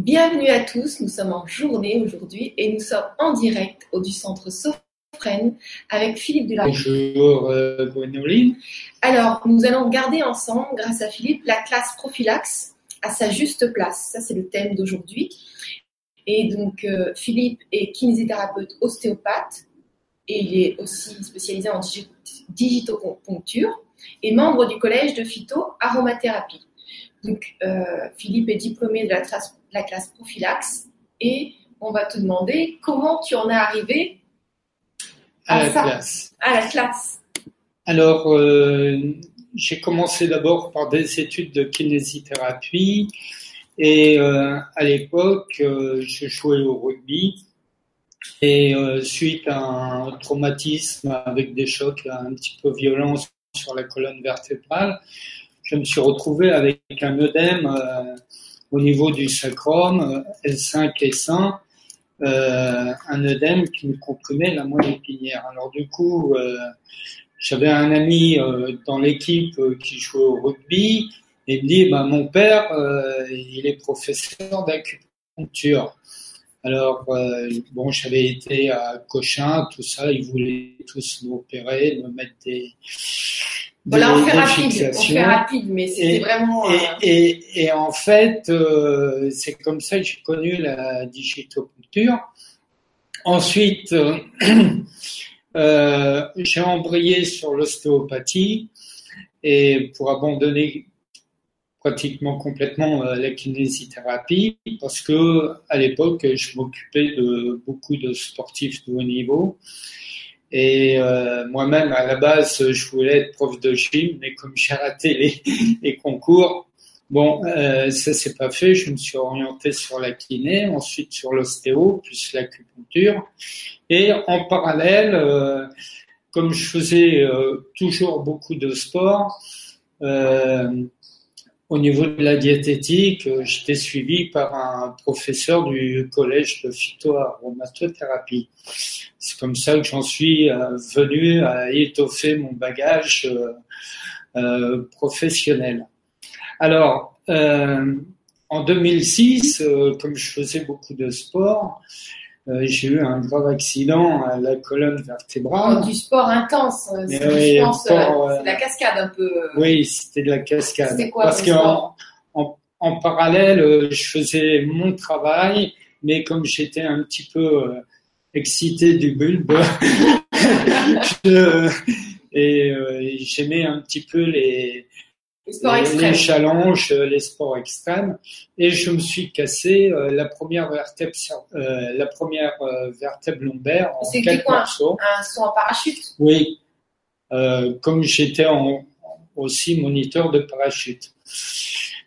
Bienvenue à tous, nous sommes en journée aujourd'hui et nous sommes en direct au du centre Sophrène avec Philippe Dulard. Bonjour euh, Gwénoline. Alors, nous allons regarder ensemble, grâce à Philippe, la classe prophylaxe à sa juste place. Ça, c'est le thème d'aujourd'hui. Et donc, euh, Philippe est kinésithérapeute ostéopathe et il est aussi spécialisé en digi- digitoponcture et membre du collège de phyto-aromathérapie. Donc, euh, Philippe est diplômé de la, classe- la classe prophylaxe et on va te demander comment tu en es arrivé à la ça. classe. à la classe. Alors, euh, j'ai commencé d'abord par des études de kinésithérapie et euh, à l'époque, euh, je jouais au rugby et euh, suite à un traumatisme avec des chocs un petit peu violents sur la colonne vertébrale, je me suis retrouvé avec un œdème au niveau du sacrum, euh, L5 et 100, euh, un œdème qui me comprimait la moelle épinière. Alors du coup, euh, j'avais un ami euh, dans l'équipe euh, qui jouait au rugby et il me dit, bah, mon père, il est professeur d'acupuncture. Alors, bon, j'avais été à Cochin, tout ça, ils voulaient tous m'opérer, me mettre des, Voilà, on fait rapide, on fait rapide, mais c'était vraiment. euh, Et, et, et en fait, euh, c'est comme ça que j'ai connu la digitoculture. Ensuite, euh, euh, j'ai embrayé sur l'ostéopathie et pour abandonner pratiquement complètement la kinésithérapie parce que à l'époque, je m'occupais de beaucoup de sportifs de haut niveau. Et euh, moi-même, à la base, je voulais être prof de gym, mais comme j'ai raté les, concours, bon, euh, ça s'est pas fait. Je me suis orienté sur la kiné, ensuite sur l'ostéo, puis l'acupuncture. Et en parallèle, euh, comme je faisais euh, toujours beaucoup de sport, euh, au niveau de la diététique, euh, j'étais suivi par un professeur du collège de phytoaromatothérapie. C'est comme ça que j'en suis euh, venu à étoffer mon bagage euh, professionnel. Alors, en 2006, euh, comme je faisais beaucoup de sport, j'ai eu un grave accident à la colonne vertébrale. du sport intense. euh, oui, je pense, sport, euh, euh, c'est de la cascade un peu. Oui, c'était de la cascade. C'était quoi Parce qu'en en, en parallèle, je faisais mon travail, mais comme j'étais un petit peu excité du bulbe, je- et j'aimais un petit peu les, Les sports les, extrêmes. les challenges, euh, les sports extrêmes, et je me suis cassé euh, la première vertèbre, euh, la première euh, vertèbre lombaire en quatre quoi morceaux. Un saut en parachute? Oui, comme j'étais aussi moniteur de parachute.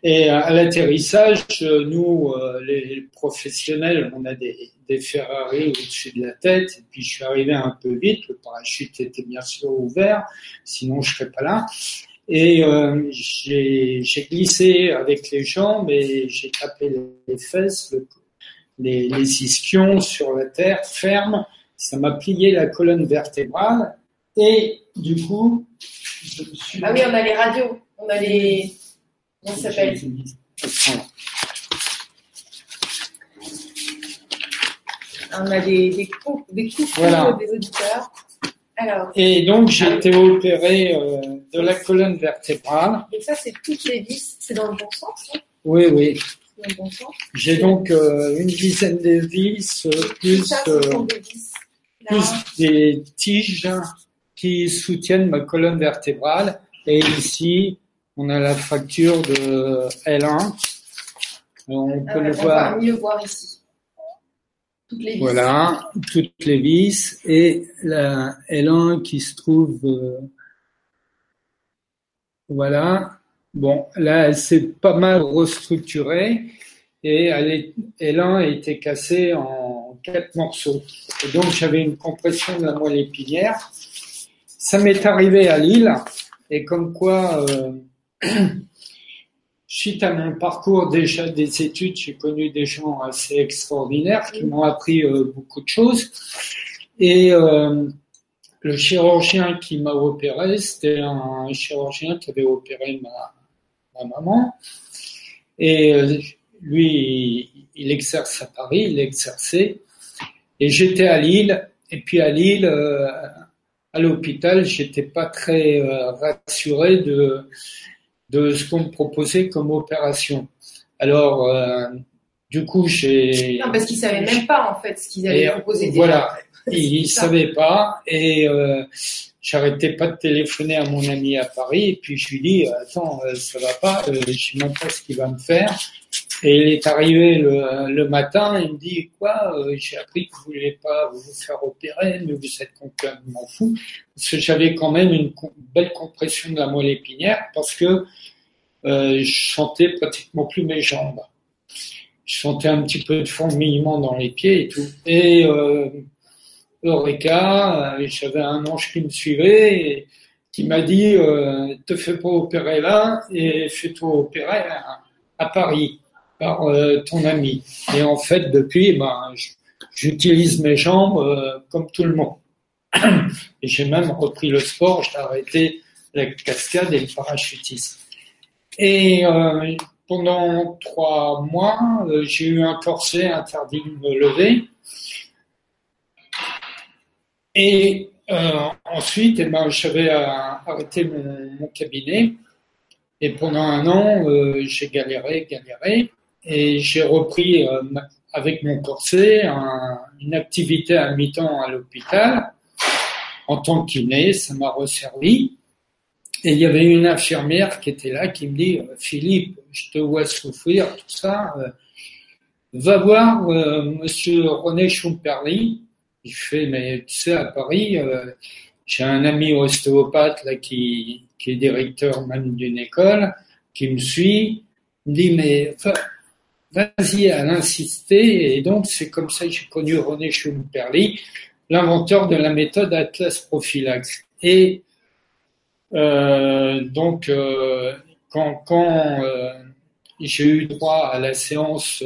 Et à l'atterrissage, nous, les professionnels, on a des, des Ferrari au-dessus de la tête. Et puis je suis arrivé un peu vite. Le parachute était bien sûr ouvert, sinon je serais pas là. Et euh, j'ai glissé avec les jambes et j'ai tapé les fesses, le- les, les ischions sur la terre ferme. Ça m'a plié la colonne vertébrale et du coup, je me suis. Ah oui, on a les radios. On a les. Comment ça s'appelle? On a des, des coups, des coups Voilà. des auditeurs. Alors, Et donc j'ai été opéré euh, de la colonne vertébrale. et ça, c'est toutes les vis. C'est dans le bon sens, hein? Oui, oui. Dans le bon sens. J'ai donc euh, une dizaine de vis, euh, plus, ça, des vis. Là, plus des tiges qui soutiennent ma colonne vertébrale. Et ici, on a la fracture de L1. On ah peut le on voir. va mieux voir ici. Voilà, toutes les vis et la L1 qui se trouve, euh, voilà. Bon, là, elle s'est pas mal restructurée et elle est, L1 a été cassée en quatre morceaux. Et donc, j'avais une compression de la moelle épinière. Ça m'est arrivé à Lille et comme quoi, euh, suite à mon parcours déjà des études, j'ai connu des gens assez extraordinaires qui m'ont appris euh, beaucoup de choses. Et euh, le chirurgien qui m'a opéré, c'était un chirurgien qui avait opéré ma, ma maman. Et euh, lui, il exerce à Paris, il exerçait, et j'étais à Lille. Et puis à Lille, à l'hôpital, j'étais pas très rassuré de de ce qu'on me proposait comme opération. Alors, du coup, j'ai. Non, parce qu'ils savaient même pas en fait ce qu'ils allaient proposer. Voilà, ils, ne savaient pas et euh, j'arrêtais pas de téléphoner à mon ami à Paris et puis je lui dis attends euh, ça va pas, euh, je sais même pas ce qu'il va me faire. Et il est arrivé le, le matin, il me dit quoi euh, J'ai appris que vous voulez pas vous faire opérer, mais vous êtes complètement fou. Parce que j'avais quand même une belle compression de la moelle épinière parce que euh, je sentais pratiquement plus mes jambes je sentais un petit peu de fourmillement dans les pieds et tout. Et euh, Eureka, euh, j'avais un ange qui me suivait et qui m'a dit euh, te fais pas opérer là et fais-toi opérer à, Paris par euh, ton ami. Et en fait, depuis, ben, j'utilise mes jambes euh, comme tout le monde. Et j'ai même repris le sport, j'ai arrêté la cascade et le parachutisme. Et euh, pendant trois mois, j'ai eu un corset interdit de me lever. Et ensuite, eh ben, j'avais arrêté mon, cabinet. Et pendant un an, j'ai galéré, galéré. Et j'ai repris avec mon corset une activité à mi-temps à l'hôpital en tant que kiné. Ça m'a resservi. Et il y avait une infirmière qui était là qui me dit Philippe, je te vois souffrir, tout ça. Euh, va voir euh, Monsieur René Schumperli. Il fait, mais tu sais, à Paris, euh, j'ai un ami ostéopathe là qui, qui est directeur même d'une école, qui me suit, me dit, mais vas-y, elle insisté. Et donc, c'est comme ça que j'ai connu René Schumperli, l'inventeur de la méthode Atlas Prophylax. Et euh, donc, euh, quand, quand euh, j'ai eu droit à la séance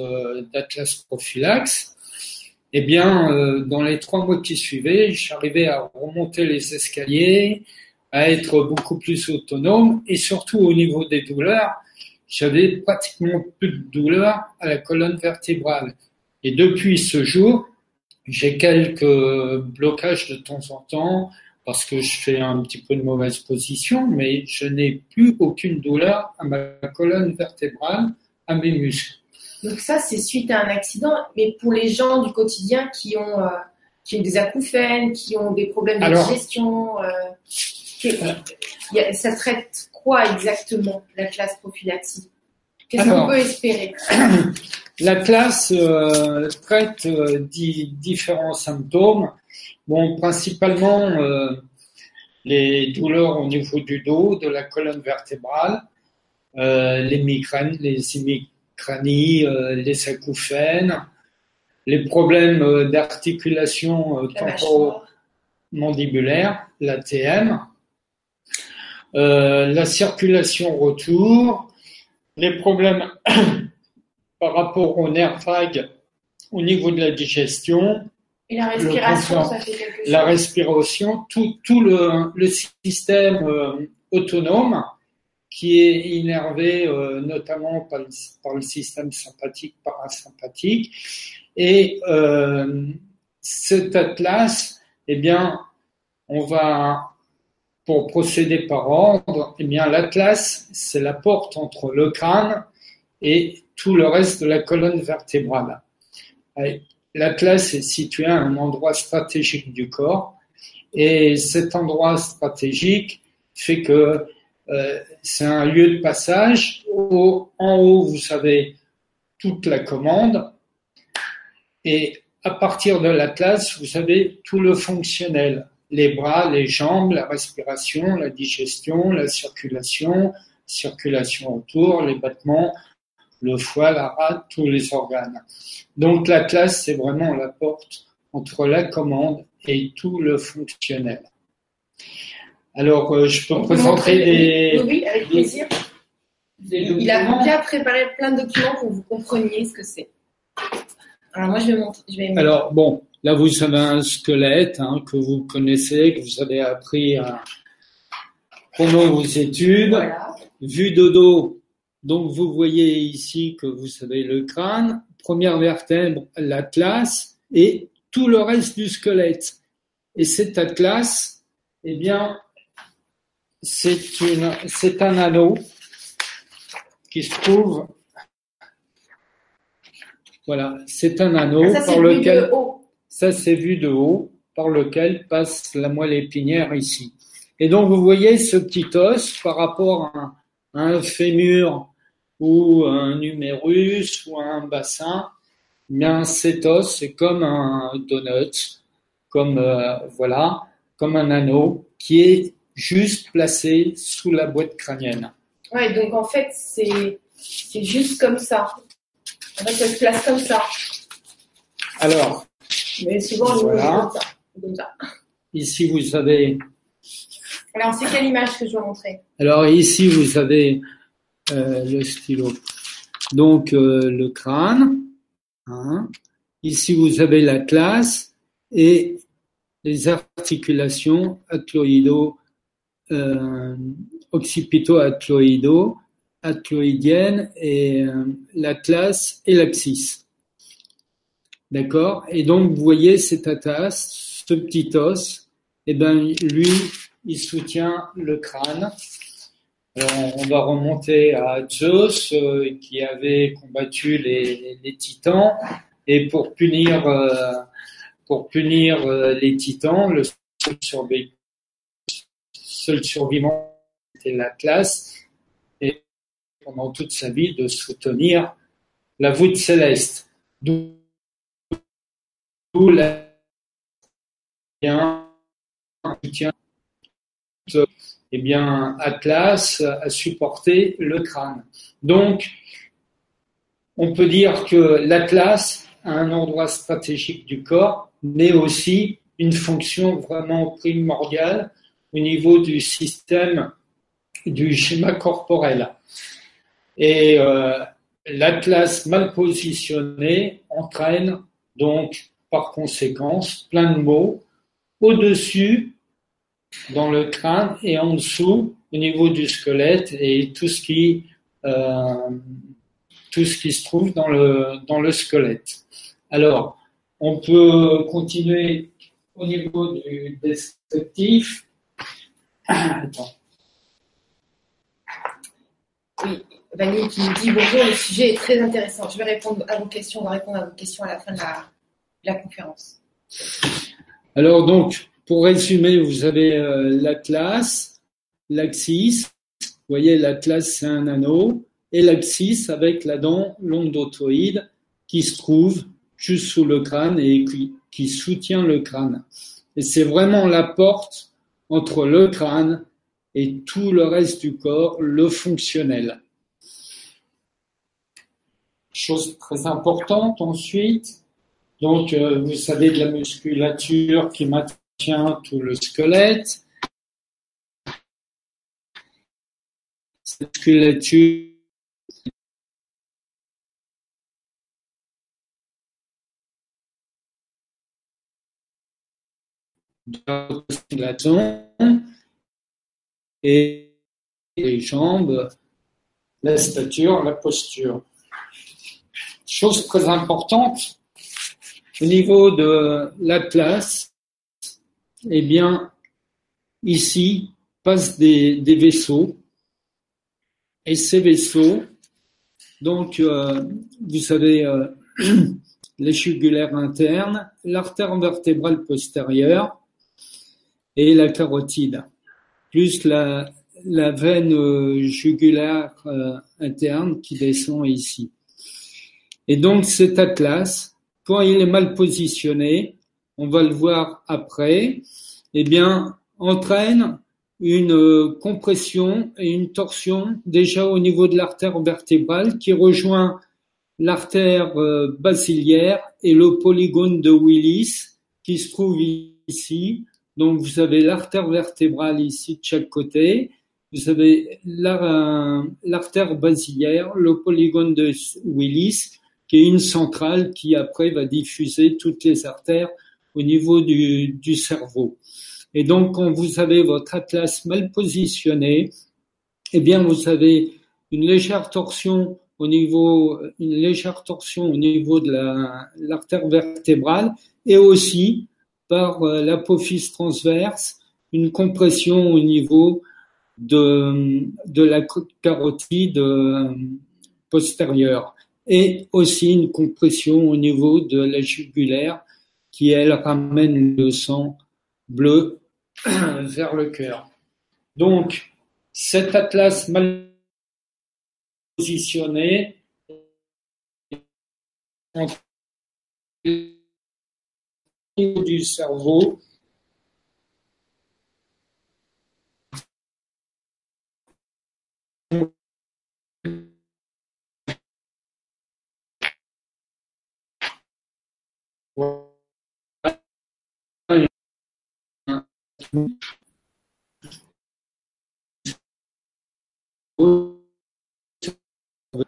d'Atlas Prophylax, eh bien, dans les trois mois qui suivaient, j'arrivais à remonter les escaliers, à être beaucoup plus autonome et surtout au niveau des douleurs, j'avais pratiquement plus de douleurs à la colonne vertébrale. Et depuis ce jour, j'ai quelques blocages de temps en temps, parce que je fais un petit peu de mauvaise position, mais je n'ai plus aucune douleur à ma colonne vertébrale, à mes muscles. Donc ça, c'est suite à un accident, mais pour les gens du quotidien qui ont, euh, qui ont des acouphènes, qui ont des problèmes de digestion, euh, ça traite quoi exactement la classe prophylaxie Qu'est-ce qu'on peut espérer? La classe euh, traite différents symptômes. Bon, principalement euh, les douleurs au niveau du dos, de la colonne vertébrale, euh, les migraines, les hémicranies, euh, les acouphènes, les problèmes d'articulation temporo-mandibulaire, l'ATM, la circulation retour, les problèmes par rapport aux nerfs vagues au niveau de la digestion, et la respiration, ça fait quelque chose. La respiration, tout, tout le, le système euh, autonome qui est innervé euh, notamment par le, par le, système sympathique, parasympathique. Et euh, cet atlas, eh bien, on va, pour procéder par ordre, eh bien, l'atlas, c'est la porte entre le crâne et tout le reste de la colonne vertébrale. L'Atlas est situé à un endroit stratégique du corps et cet endroit stratégique fait que euh, c'est un lieu de passage. Au, en haut, vous avez toute la commande et à partir de l'Atlas, vous avez tout le fonctionnel. Les bras, les jambes, la respiration, la digestion, la circulation, circulation autour, les battements, le foie, la rate, tous les organes. Donc la classe, c'est vraiment la porte entre la commande et tout le fonctionnel. Alors, euh, je peux présenter des... Oui, avec plaisir. Il a bien préparé plein de documents pour que vous compreniez ce que c'est. Alors moi, je vais montrer. Alors bon, là vous avez un squelette hein, que vous connaissez, que vous avez appris à... pendant vos études. Voilà. Vue de dos, Donc vous voyez ici que vous avez le crâne, première vertèbre, l'atlas et tout le reste du squelette. Et cet atlas, eh bien, c'est un anneau qui se trouve. Voilà, c'est un anneau Ça, par lequel. haut. Ça, c'est vu de haut, par lequel passe la moelle épinière ici. Et donc, vous voyez ce petit os par rapport à un, à un fémur ou un numérus ou un bassin. Eh Bien, cet os, c'est comme un donut, comme euh, voilà, comme un anneau qui est juste placé sous la boîte crânienne. Ouais, donc en fait, c'est c'est juste comme ça. En fait, ça se place comme ça. Alors, Mais souvent, Voilà. comme ça. Comme ça. ici vous avez, Alors, c'est quelle image que je dois montrer alors ici vous avez euh, le stylo. Donc euh, le crâne. hein. Ici vous avez l'atlas et les articulations atloïdo, euh, occipito-atloïdo, et l'atlas et l'axis. D'accord? Et donc, vous voyez cet atlas, ce petit os, eh ben, lui, il soutient le crâne. Alors, on va remonter à Zeus, euh, qui avait combattu les, titans, et pour punir, euh, pour punir euh, les titans, le seul, survi- seul survivant était l'Atlas, et pendant toute sa vie de soutenir la voûte céleste. Bien soutien bien, Atlas a supporté le crâne. Donc, on peut dire que l'Atlas un endroit stratégique du corps, mais aussi une fonction vraiment primordiale au niveau du système du schéma corporel. Et euh, l'Atlas mal positionné entraîne donc par conséquence plein de maux au-dessus dans le crâne et en dessous au niveau du squelette et tout ce qui euh, tout ce qui se trouve dans le dans le squelette. Alors, on peut continuer au niveau du descriptif. Oui, Vanille qui nous dit bonjour, le sujet est très intéressant. Je vais répondre à vos questions, on va répondre à vos questions à la fin de la, la conférence. Alors donc, pour résumer, vous avez euh, l'atlas, l'axis. Vous voyez, l'atlas c'est un anneau et l'axis avec la dent longdotoïde qui se trouve juste sous le crâne et qui, qui soutient le crâne. Et c'est vraiment la porte entre le crâne et tout le reste du corps, le fonctionnel. Chose très importante ensuite, donc euh, vous savez de la musculature qui maintient tout le squelette. Cette musculature la zone et les jambes, la stature, la posture. Chose très importante, au niveau de l'Atlas, eh bien, ici passent des, des vaisseaux et ces vaisseaux, donc, euh, vous savez, euh, les jugulaires internes, l'artère vertébrale postérieure et la carotide, plus la, la veine euh, jugulaire euh, interne qui descend ici. Et donc cet atlas, quand il est mal positionné, on va le voir après, eh bien, entraîne une euh, compression et une torsion déjà au niveau de l'artère vertébrale qui rejoint l'artère euh, basiliaire et le polygone de Willis qui se trouve ici. Donc vous avez l'artère vertébrale ici de chaque côté, vous avez la- l'artère basiliaire, le polygone de Willis qui est une centrale qui après va diffuser toutes les artères au niveau du, cerveau. Et donc, quand vous avez votre atlas mal positionné, eh bien, vous avez une légère torsion au niveau, une légère torsion au niveau de l'artère vertébrale et aussi par euh, l'apophyse transverse, une compression au niveau de, de la carotide euh, postérieure et aussi une compression au niveau de la jugulaire qui, elle, ramène le sang bleu vers le cœur. Donc, cet atlas mal positionné du cerveau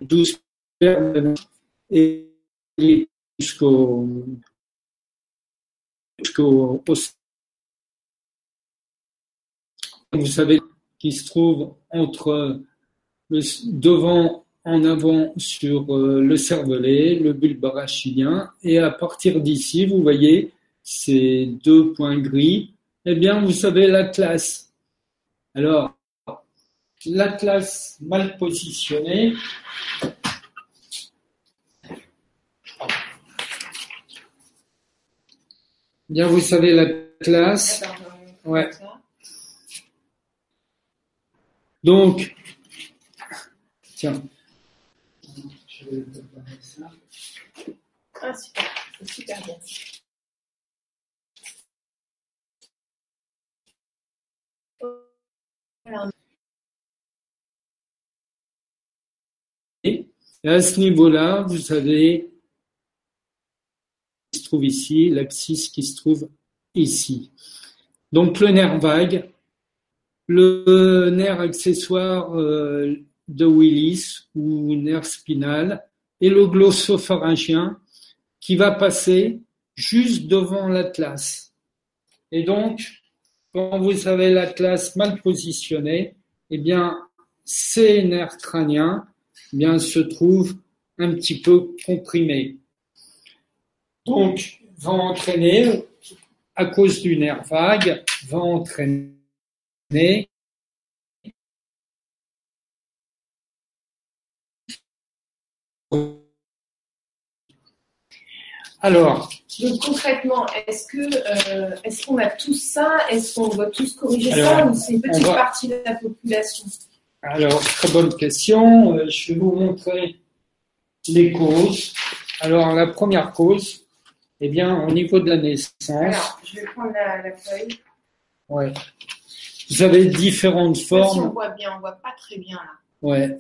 douze et jusqu'au jusqu'au vous savez qui se trouve entre le, devant en avant sur euh, le cervelet, le bulbe arachidien, et à partir d'ici, vous voyez ces deux points gris, eh bien, vous savez l'atlas. Alors, l'atlas mal positionné, Bien, vous savez l'atlas. Ouais. Donc, tiens, je vais préparer ça. Ah, super, c'est super bien. Et à ce niveau-là, vous savez, qui se trouve ici, l'axis qui se trouve ici. Donc le nerf vague, le nerf accessoire euh, de Willis ou nerf spinal et le glossopharyngien qui va passer juste devant l'atlas. Et donc, quand vous avez l'atlas mal positionné, eh bien, ces nerfs crâniens eh bien, se trouvent un petit peu comprimés. Donc, va entraîner, à cause du nerf vague, va entraîner Alors. Donc concrètement, est-ce que euh, est-ce qu'on a tous ça? Est-ce qu'on doit tous corriger ça ou c'est une petite partie de la population? Alors très bonne question. Euh, je vais vous montrer les causes. Alors la première cause, eh bien au niveau de la naissance. Alors je vais prendre la, feuille. Ouais. Vous avez différentes formes. Si on voit bien, on voit pas très bien là. Ouais.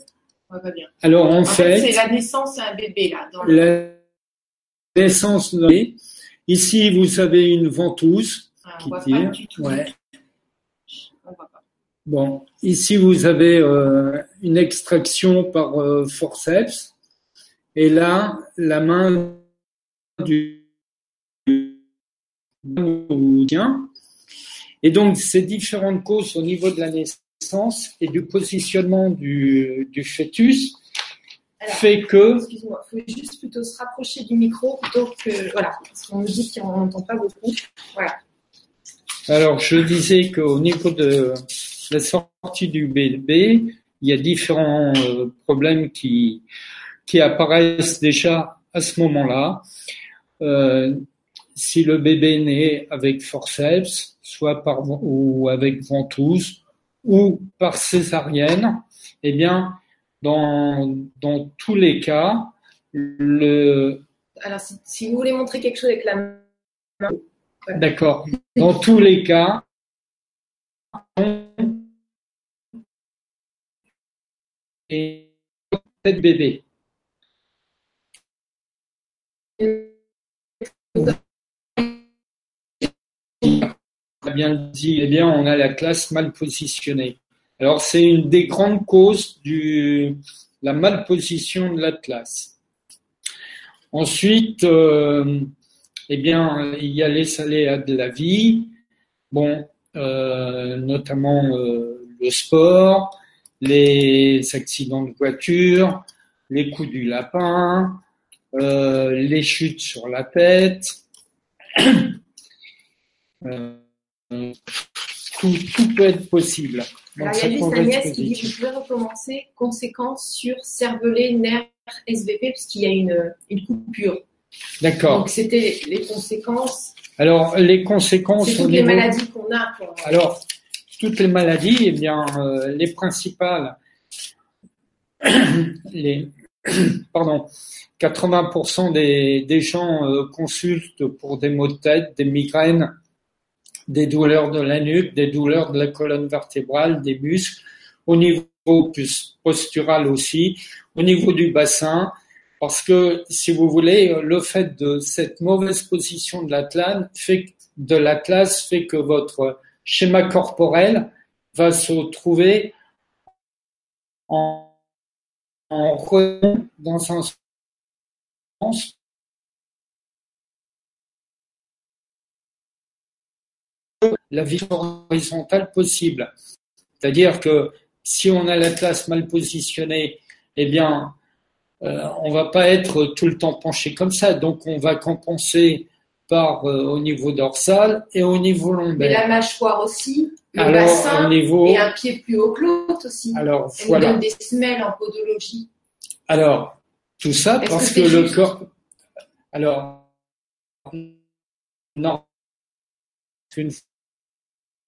On voit pas bien. Alors en, fait, c'est la naissance d'un bébé là. Dans le naissance Ici, vous avez une ventouse ah, qui tire. Ouais. Bon, ici vous avez euh, une extraction par euh, forceps, et là la main du. Et donc ces différentes causes au niveau de la naissance et du positionnement du, du fœtus fait que. Excuse-moi, il faut juste plutôt se rapprocher du micro plutôt que. Voilà, parce qu'on me dit qu'on n'entend pas beaucoup. Voilà. Alors, je disais qu'au niveau de la sortie du bébé, il y a différents euh, problèmes qui, qui apparaissent déjà à ce moment-là. Euh, si le bébé naît avec forceps, soit par ou avec ventouse, ou par césarienne, eh bien, dans, dans tous les cas, le. Alors, si, vous voulez montrer quelque chose avec la main. D'accord. Dans tous les cas, et tête bébé. bien dit, eh bien, on a la classe mal positionnée. Alors c'est une des grandes causes de la malposition de l'Atlas. Ensuite, euh, eh bien, il y a les aléas de la vie, bon, euh, notamment euh, le sport, les accidents de voiture, les coups du lapin, les chutes sur la tête. Tout peut être possible. Alors, il y a juste Agnès qui dit. Vous pouvez recommencer conséquences sur cervelet, nerf, SVP, puisqu'il y a une, une coupure. D'accord. Donc, c'était les conséquences. Alors, les conséquences C'est toutes les maladies qu'on a. Alors, toutes les maladies, eh bien, euh, les principales, les, pardon, 80% des, des gens euh, consultent pour des maux de tête, des migraines, des douleurs de la nuque, des douleurs de la colonne vertébrale, des muscles, au niveau postural aussi, au niveau du bassin, parce que, si vous voulez, le fait de cette mauvaise position de l'atlas fait, de que votre schéma corporel va se trouver en, en dans un sens la vie horizontale possible. C'est-à-dire que si on a l'atlas mal positionné, eh bien, euh, on va pas être tout le temps penché comme ça. Donc, on va compenser par euh, au niveau dorsal et au niveau lombaire. la mâchoire aussi, le Alors, bassin au niveau, et un pied plus haut que l'autre aussi. alors Elle voilà. donne des semelles en podologie. Alors, tout ça parce que le corps. Alors, non. Une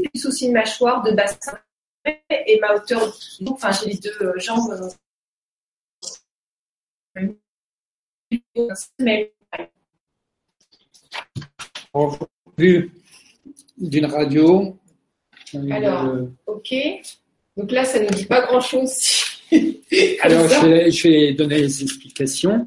des soucis de mâchoire, de bassin et ma hauteur. Enfin, j'ai les deux euh, jambes. euh, en vue d'une radio. Alors. Euh, ok. Donc là, ça ne dit pas grand-chose. alors, je vais, je vais donner les explications.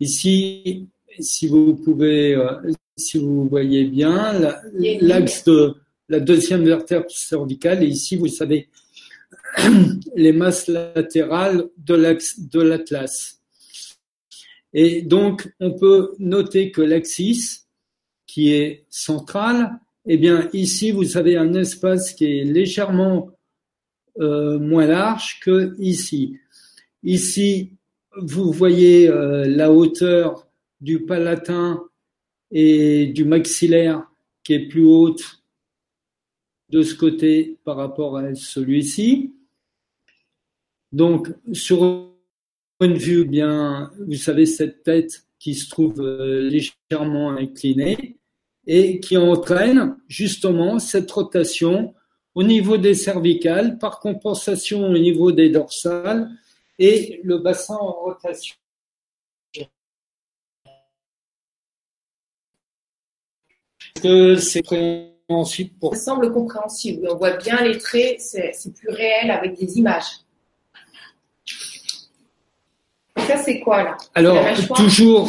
Ici, si vous pouvez, euh, si vous voyez bien, une l'axe de la deuxième vertèbre cervicale, et ici, vous savez, les masses latérales de l'atlas. Et donc, on peut noter que l'axis, qui est central, eh bien, ici, vous avez un espace qui est légèrement euh, moins large que ici. Ici, vous voyez euh, la hauteur du palatin et du maxillaire qui est plus haute de ce côté par rapport à celui-ci. Donc, sur une vue, eh bien, vous savez cette tête qui se trouve euh, légèrement inclinée et qui entraîne justement cette rotation au niveau des cervicales, par compensation au niveau des dorsales et le bassin en rotation. Compréhensible pour Ça semble compréhensible. On voit bien les traits, c'est plus réel avec des images. Ça, c'est quoi là? Alors, toujours,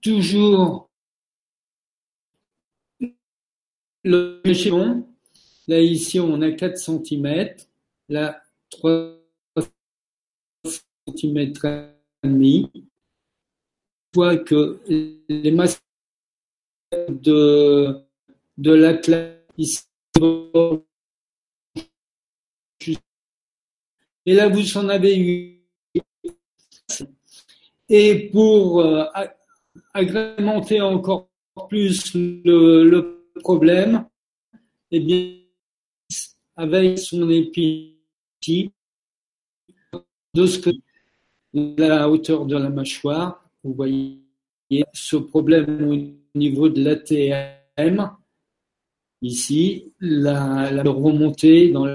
toujours, le échelon, là ici on a 4 cm, là 3 cm et demi. On voit que les masses de, de l'atlas ici, et là vous en avez eu. Et pour euh, agrémenter encore plus le, problème, eh bien, avec son épi de ce que la hauteur de la mâchoire, vous voyez ce problème au niveau de l'ATM, ici, la, la remontée dans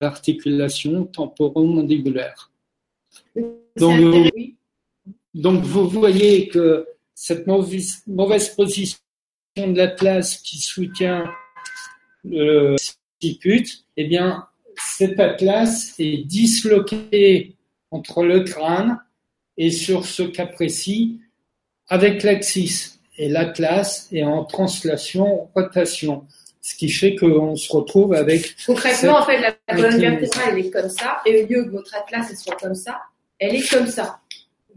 l'articulation temporomandibulaire. Donc. Donc, vous voyez que cette mauvaise, mauvaise position de l'atlas qui soutient le occiput, eh bien, cet atlas est disloqué entre le crâne et sur ce cas précis avec l'axis. Et l'atlas est en translation rotation. Ce qui fait qu'on se retrouve avec. Concrètement, en fait, la colonne vertébrale, elle est comme ça, et au lieu que votre atlas soit comme ça, elle est comme ça.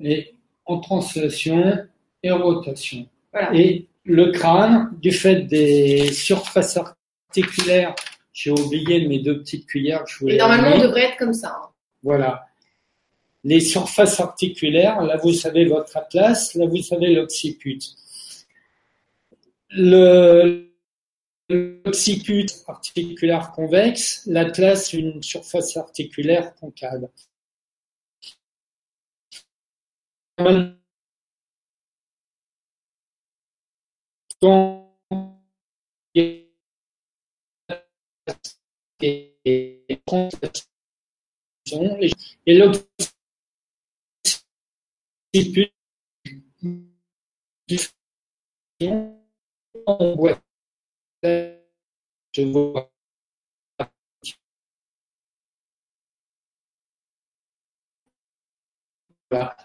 Et en translation et rotation. Et le crâne, du fait des surfaces articulaires, j'ai oublié mes deux petites cuillères. Je et normalement, on devrait être comme ça. Hein. Voilà. Les surfaces articulaires, là vous savez votre atlas, là vous savez l'occiput. Le, l'occiput articulaire convexe, l'atlas une surface articulaire concave. Je vois voilà.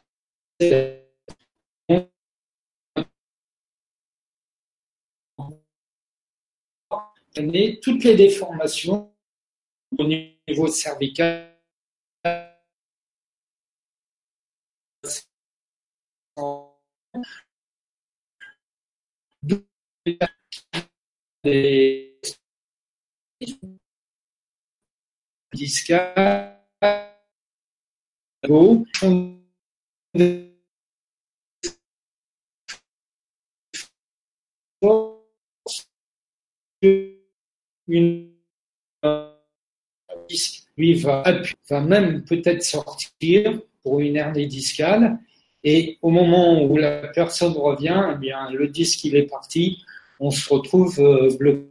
toutes les déformations au niveau cervical des discales une lui va, va même peut-être sortir pour une hernie discale et au moment où la personne revient, eh bien, le disque il est parti, on se retrouve euh, bloqué.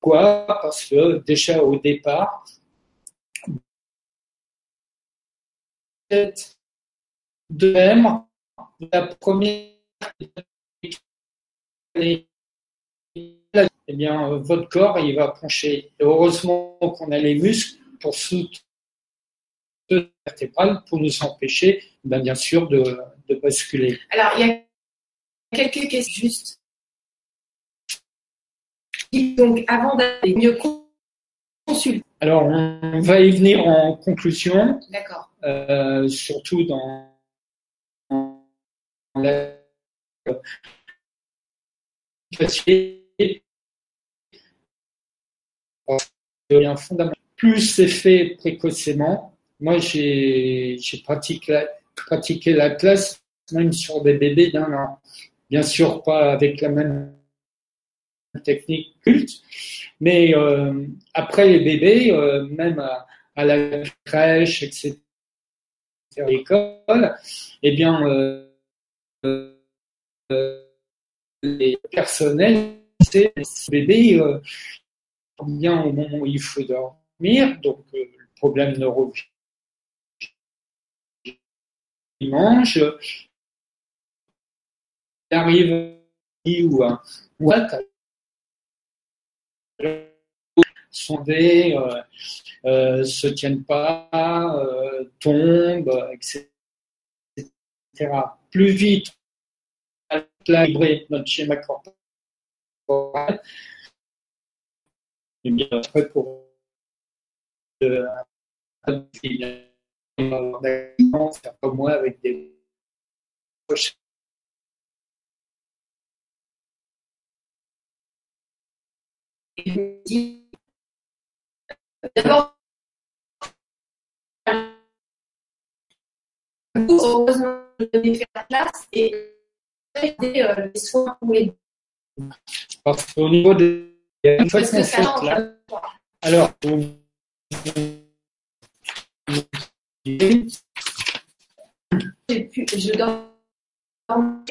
Quoi Parce que déjà au départ, de même, la première eh bien, votre corps, il va pencher. Heureusement qu'on a les muscles pour soutenir vertébrale pour nous empêcher, ben, bien sûr, de, de basculer. Alors, il y a quelques questions juste. Donc, avant d'aller mieux consulter. Alors, on va y venir en conclusion. D'accord. Euh, surtout dans, la plus c'est fait précocement, moi, j'ai pratiqué, pratiqué la classe même sur des bébés d'un an. Bien sûr, pas avec la même technique culte, mais euh, après les bébés, euh, même à, la crèche, etc., à l'école, eh bien, euh, les personnels, c'est bébé bien au moment où il faut dormir, donc le problème neurologique mange, il arrive ou what sondés, euh, euh, se tiennent pas, euh, tombent, etc. Plus vite, calibrer notre schéma corporel, et bien après pour euh, faire comme moi avec des D'abord, heureusement, j'ai fait la classe et aider euh, les soins pour les. Parce qu'au niveau des. Alors, je dors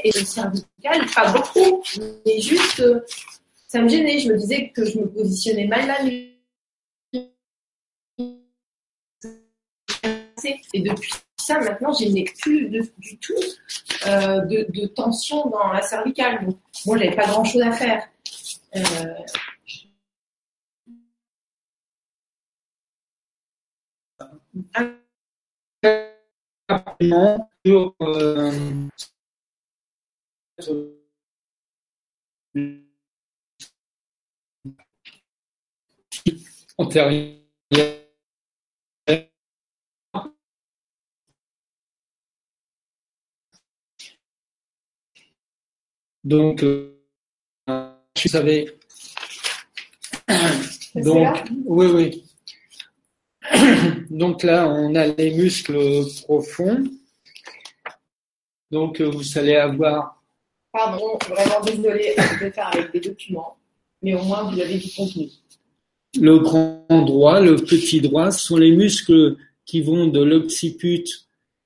et le cervical, pas beaucoup, mais juste, euh, ça me gênait. Je me disais que je me positionnais mal la nuit. Et depuis ça, maintenant, je n'ai plus du tout euh, de, tension dans la cervicale. Bon, moi, j'avais pas grand chose à faire. Euh, sur euh, antérieure Donc, euh, vous savez. Donc, oui, oui. Donc là, on a les muscles profonds. Donc, euh, vous allez avoir. Pardon, vraiment désolé, je vais faire avec des documents, mais au moins vous avez du contenu. Le grand droit, le petit droit sont les muscles qui vont de l'occiput,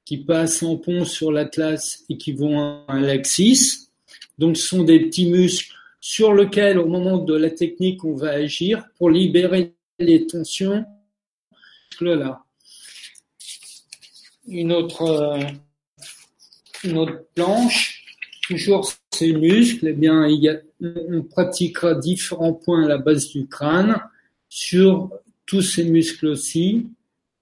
qui passent en pont sur l'atlas et qui vont à l'axis. Donc, ce sont des petits muscles sur lesquels, au moment de la technique, on va agir pour libérer les tensions. Là. Une autre, euh, une autre planche, toujours ces muscles, eh bien, on pratiquera différents points à la base du crâne sur tous ces muscles aussi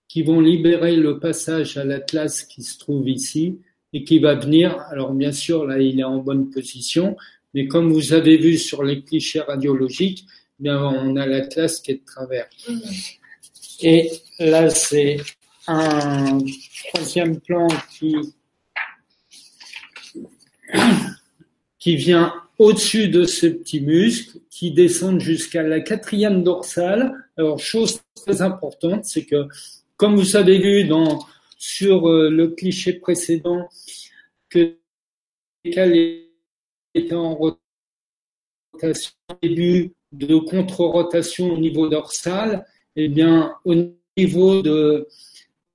qui vont libérer le passage à l'atlas qui se trouve ici et qui va venir. Alors bien sûr, là, il est en bonne position, mais comme vous avez vu sur les clichés radiologiques, eh bien on a l'atlas qui est de travers. Et là, c'est un troisième plan qui qui vient au-dessus de ce petit muscle, qui descend jusqu'à la quatrième dorsale. Alors, chose très importante, c'est que, comme vous avez vu dans sur euh, le cliché précédent que les étaient en rotation début de contre-rotation au niveau dorsal, eh bien, au niveau de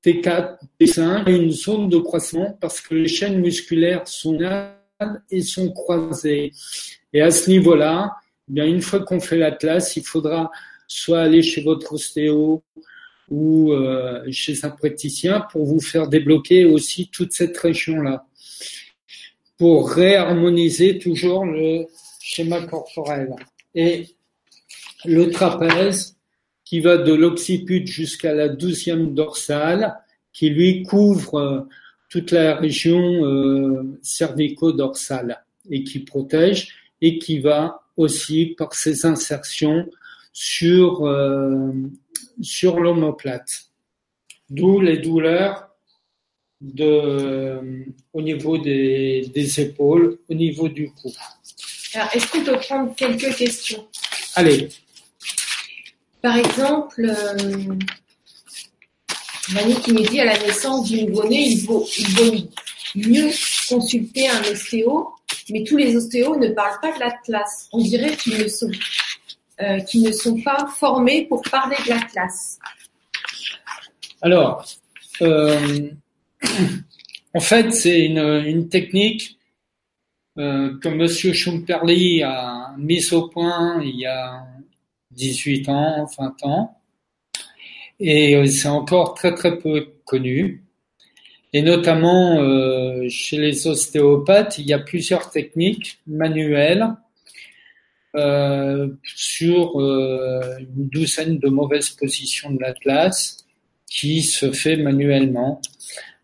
T4, T5, il y a une zone de croissement parce que les chaînes musculaires sont là et sont croisées. Et à ce niveau-là, eh bien, une fois qu'on fait l'atlas, il faudra soit aller chez votre ostéo, ou euh, chez un praticien pour vous faire débloquer aussi toute cette région-là, pour réharmoniser toujours le schéma corporel. Et le trapèze, qui va de l'occiput jusqu'à la douzième dorsale, qui lui couvre euh, toute la région euh, cervico-dorsale et qui protège et qui va aussi par ses insertions sur euh, sur l'omoplate. D'où les douleurs de, au niveau des, des épaules, au niveau du cou. Alors, est-ce qu'on peut prendre quelques questions? Allez. Par exemple, euh, qui nous dit à la naissance du nouveau-né, il vaut, mieux consulter un ostéo, mais tous les ostéos ne parlent pas de l'atlas. On dirait qu'ils ne sont euh, ne sont pas formés pour parler de la classe Alors, euh, en fait, c'est une, une, technique euh, que M. Schumperli a mise au point il y a 18 ans, 20 ans, et c'est encore très très peu connu. Et notamment euh, chez les ostéopathes, il y a plusieurs techniques manuelles euh, sur euh, une douzaine de mauvaises positions de l'atlas qui se fait manuellement.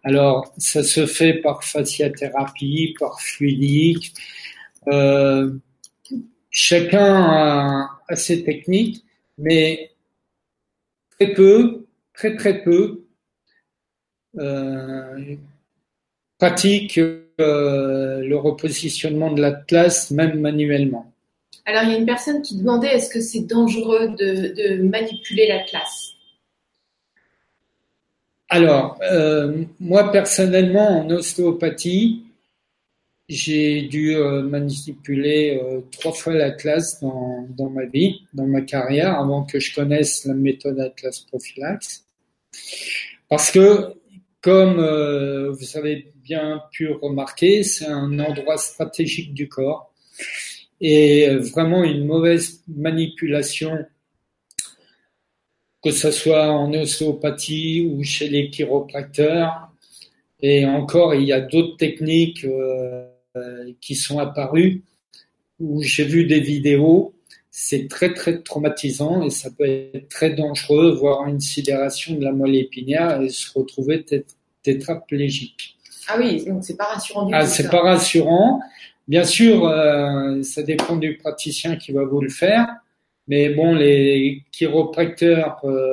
Alors, ça se fait par fasciathérapie, par fluidique. Euh, chacun a, a, ses techniques, mais très peu, très très peu euh, pratiquent euh, le repositionnement de l'atlas même manuellement. Alors, il y a une personne qui demandait est-ce que c'est dangereux de, manipuler la classe Alors, euh, moi personnellement, en ostéopathie, j'ai dû euh, manipuler euh, trois fois la classe dans, dans, ma vie, dans ma carrière, avant que je connaisse la méthode Atlas Prophylax. Parce que, comme vous avez bien pu remarquer, c'est un endroit stratégique du corps et vraiment une mauvaise manipulation, que ce soit en ostéopathie ou chez les chiropracteurs. Et encore, il y a d'autres techniques euh, qui sont apparues où j'ai vu des vidéos c'est très très traumatisant et ça peut être très dangereux, voire une sidération de la moelle épinière et se retrouver tétraplégique. Ah oui, donc c'est pas rassurant du ah, tout. c'est pas rassurant. Bien sûr, euh, ça dépend du praticien qui va vous le faire, mais bon, les chiropracteurs, euh,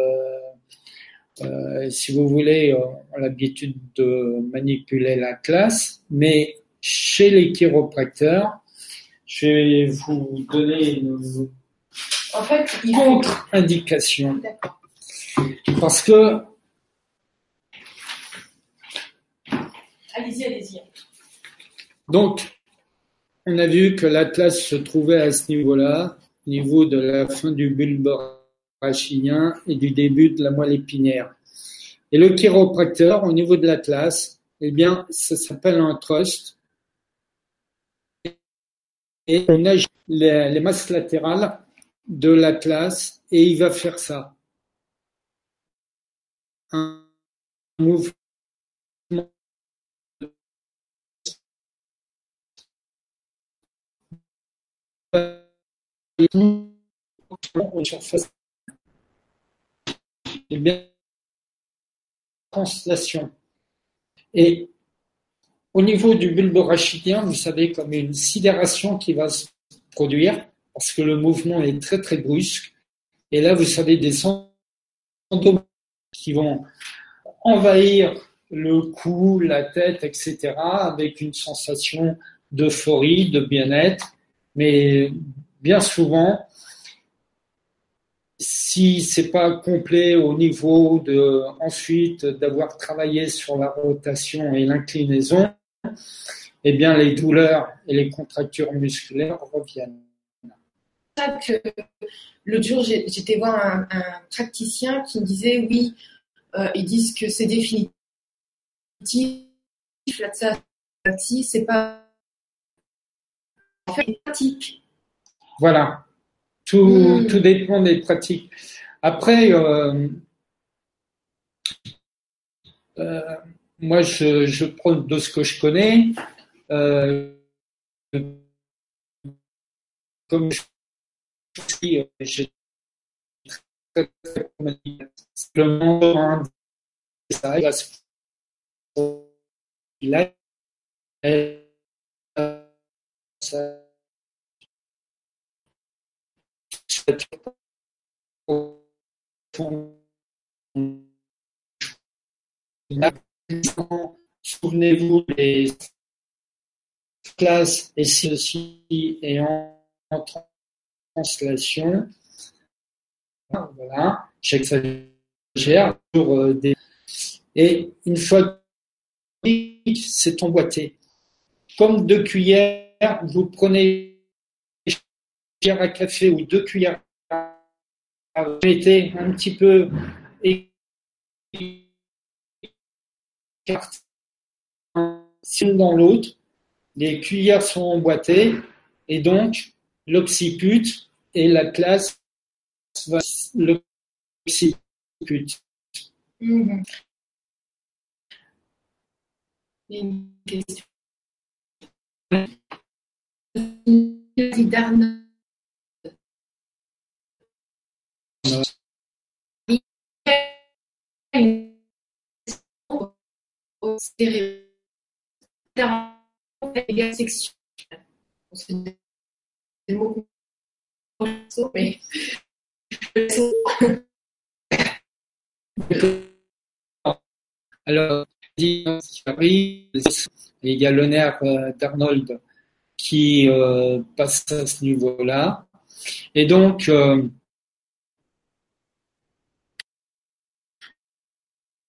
euh, si vous voulez, ont l'habitude de manipuler la classe, mais chez les chiropracteurs, je vais vous donner une en fait, contre-indication. Parce que. Allez-y, allez-y. Donc, on a vu que l'atlas se trouvait à ce niveau-là, au niveau de la fin du bulbe rachidien et du début de la moelle épinière. Et le chiropracteur, au niveau de l'atlas, eh bien, ça s'appelle un trust et on a les, masses latérales de l'atlas et il va faire ça. Un mouvement au niveau du bulbe rachidien, vous savez, comme une sidération qui va se produire, parce que le mouvement est très très brusque. Et là, vous savez, des endomètres qui vont envahir le cou, la tête, etc., avec une sensation d'euphorie, de bien-être. Mais bien souvent, si c'est pas complet au niveau de ensuite d'avoir travaillé sur la rotation et l'inclinaison, eh bien, les douleurs et les contractures musculaires reviennent. Que l'autre jour, j'étais voir un, praticien qui me disait oui, euh, ils disent que c'est définitif, ça, c'est pas en fait pratique. Voilà, tout, hmm. tout dépend des pratiques. Après, euh, euh, moi, je, je prends de ce que je connais. Euh, comme je suis, j'ai très, très, simplement ça a ça Souvenez-vous des classes et ceci est en, translation. Voilà, j'exagère sur euh, des. Et une fois c'est emboîté. Comme deux cuillères, vous prenez une cuillère à café ou deux cuillères vous mettez un petit peu l'une dans l'autre, les cuillères sont emboîtées et donc l'occiput et la classe va l'occiput. Alors, il y a euh, d'Arnold qui euh, passe à ce niveau-là. Et donc, euh,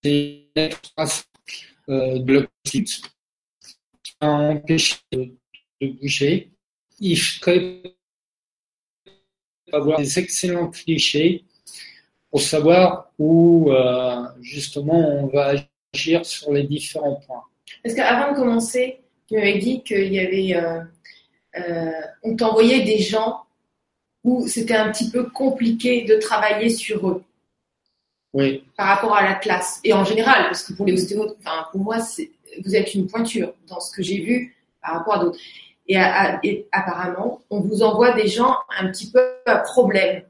c'est de l'oxyde qui a empêché de, bouger. Il ferait avoir des excellents clichés pour savoir où euh, justement on va agir sur les différents points. Parce qu'avant de commencer, tu m'avais dit qu'il y avait, euh, euh, on t'envoyait des gens où c'était un petit peu compliqué de travailler sur eux. Oui. Par rapport à la classe. Et en général, parce que pour les ostéos, enfin, pour moi, vous êtes une pointure dans ce que j'ai vu par rapport à d'autres. Et, apparemment, on vous envoie des gens un petit peu à problème.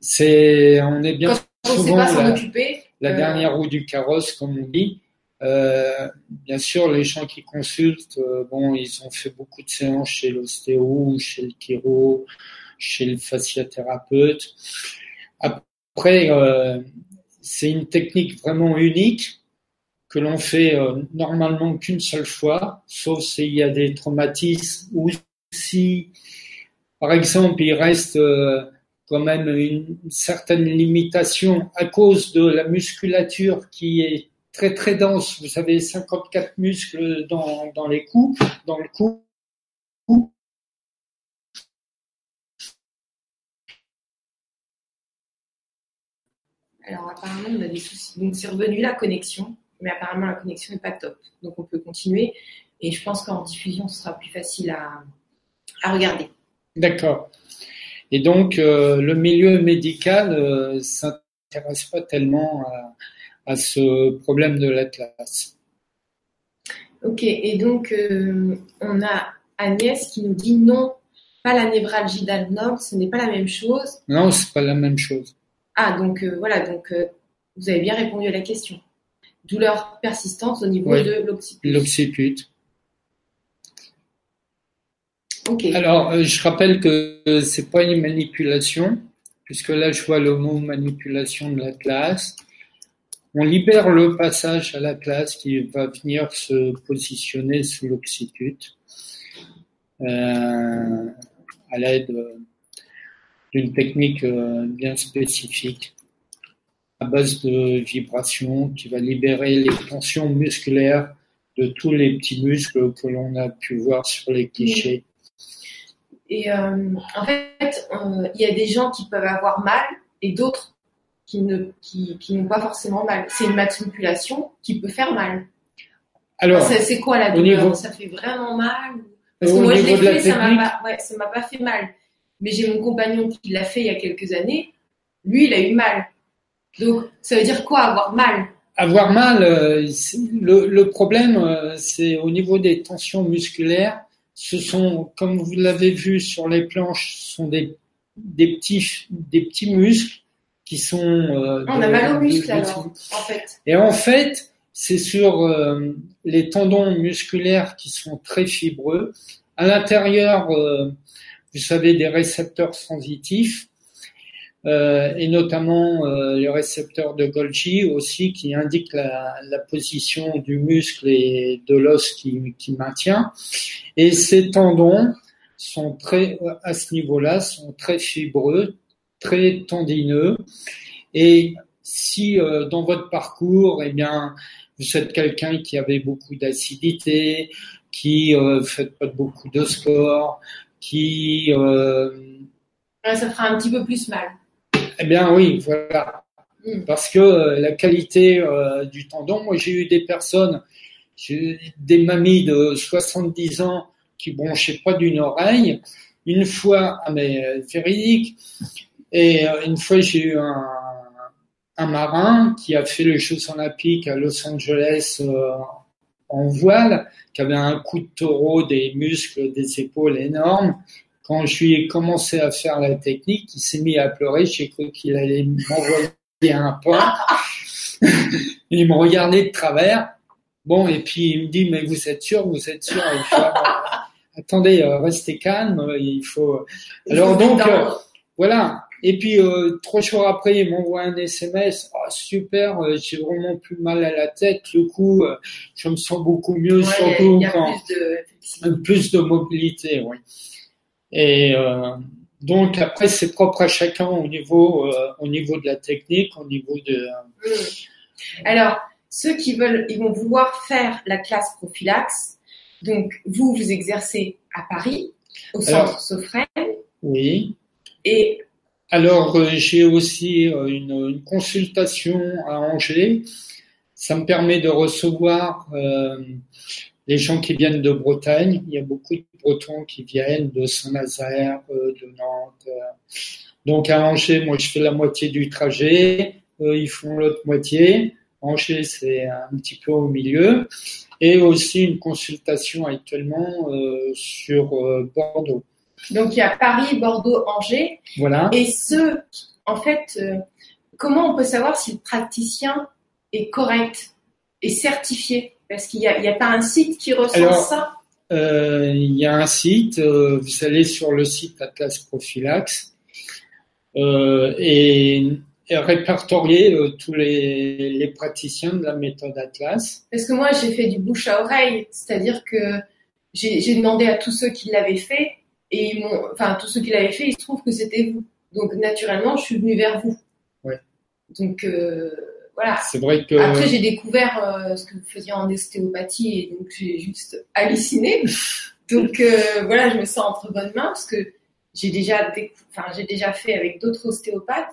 C'est, on est bien Quand souvent pas s'en occuper. La euh, dernière roue du carrosse, comme on dit. Euh, bien sûr, les gens qui consultent, euh, bon, ils ont fait beaucoup de séances chez l'ostéo, chez le chiro, chez le fasciathérapeute. Après, euh, c'est une technique vraiment unique que l'on fait euh, normalement qu'une seule fois, sauf s'il y a des traumatismes ou si, par exemple, il reste euh, quand même une certaine limitation à cause de la musculature qui est très très dense. Vous avez 54 muscles dans, dans les coups, dans le cou. Alors apparemment on a des soucis. Donc c'est revenu la connexion, mais apparemment la connexion n'est pas top. Donc on peut continuer et je pense qu'en diffusion ce sera plus facile à, à regarder. D'accord. Et donc euh, le milieu médical euh, s'intéresse pas tellement à à ce problème de l'Atlas. Ok, et donc euh, on a Agnès qui nous dit non, pas la névralgie d'Alnor, ce n'est pas la même chose. Non, c'est pas la même chose. Ah, donc euh, voilà, donc euh, vous avez bien répondu à la question. Douleur persistante au niveau de l'occiput. L'occiput. Ok. Alors, je rappelle que c'est pas une manipulation, puisque là je vois le mot manipulation de l'Atlas on libère le passage à la classe qui va venir se positionner sous l'occiput euh, à l'aide d'une technique euh, bien spécifique à base de vibrations qui va libérer les tensions musculaires de tous les petits muscles que l'on a pu voir sur les clichés. Et euh, en fait, il y a des gens qui peuvent avoir mal et d'autres qui ne qui, qui n'ont pas forcément mal. C'est une manipulation qui peut faire mal. Alors, c'est quoi la douleur Ça fait vraiment mal Parce que moi je l'ai fait, ça m'a pas, ouais, ça m'a pas fait mal. Mais j'ai mon compagnon qui l'a fait il y a quelques années. Lui, il a eu mal. Donc, ça veut dire quoi avoir mal? Avoir mal, euh, le, le, problème, euh, c'est au niveau des tensions musculaires. Ce sont, comme vous l'avez vu sur les planches, ce sont des, des petits, des petits muscles qui sont. Euh, on a mal aux muscles alors, en fait. Et en fait, c'est sur euh, les tendons musculaires qui sont très fibreux. À l'intérieur, euh, vous savez, des récepteurs sensitifs. Euh, et notamment euh, les récepteurs de Golgi aussi qui indiquent la, position du muscle et de l'os qui, qui maintient. Et ces tendons sont très à ce niveau-là sont très fibreux, très tendineux. Et si euh, dans votre parcours, eh bien, vous êtes quelqu'un qui avait beaucoup d'acidité, qui euh, fait pas beaucoup de sport, qui euh, ça fera un petit peu plus mal. Eh bien oui, voilà. Hmm. Parce que euh, la qualité du tendon, moi j'ai eu des personnes, des mamies de 70 ans qui bronchaient pas d'une oreille. Une fois, ah mais véridique, et euh, une fois, j'ai eu un, un, marin qui a fait les Jeux Olympiques à Los Angeles euh, en voile, qui avait un coup de taureau, des muscles, des épaules énormes. Quand je lui ai commencé à faire la technique, il s'est mis à pleurer. J'ai cru qu'il allait m'envoyer un pas. il me regardait de travers. Bon, et puis il me dit, mais vous êtes sûr, vous êtes sûr? Attendez, euh, restez calme. Il faut. Alors donc, voilà. Et puis euh, trois jours après, il m'envoie un SMS. Oh, super, euh, j'ai vraiment plus mal à la tête. Du coup, euh, je me sens beaucoup mieux, surtout quand plus de... plus de mobilité. Oui. Et donc après, c'est propre à chacun au niveau au niveau de la technique, au niveau de. Alors, ceux qui veulent, ils vont vouloir faire la classe prophylaxe. Donc, vous, vous exercez à Paris, au centre Sofren. Oui. Et alors, euh, j'ai aussi euh, une, consultation à Angers. Ça me permet de recevoir euh, les gens qui viennent de Bretagne. Il y a beaucoup de Bretons qui viennent de Saint-Nazaire, de Nantes. Donc à Angers, moi je fais la moitié du trajet. Ils font l'autre moitié. Angers, c'est un petit peu au milieu. et aussi une consultation actuellement sur Bordeaux. Donc il y a Paris, Bordeaux, Angers. Voilà. Et ce, en fait, comment on peut savoir si le praticien est correct et certifié? Parce qu'il n'y a, a, pas un site qui recense ça? euh, Il y a un site, euh, vous allez sur le site Atlas Prophylax euh, et, et répertorier euh, tous les, les, praticiens de la méthode Atlas. Parce que moi, j'ai fait du bouche à oreille, c'est-à-dire que j'ai demandé à tous ceux qui l'avaient fait et enfin tous ceux qui l'avaient fait, il se trouve que c'était vous. Donc naturellement, je suis venue vers vous. Ouais. Donc euh, voilà. C'est vrai que. Après, j'ai découvert euh, ce que vous faisiez en ostéopathie et donc j'ai juste halluciné. donc euh, voilà, je me sens entre bonnes mains parce que j'ai déjà, enfin, j'ai déjà fait avec d'autres ostéopathes.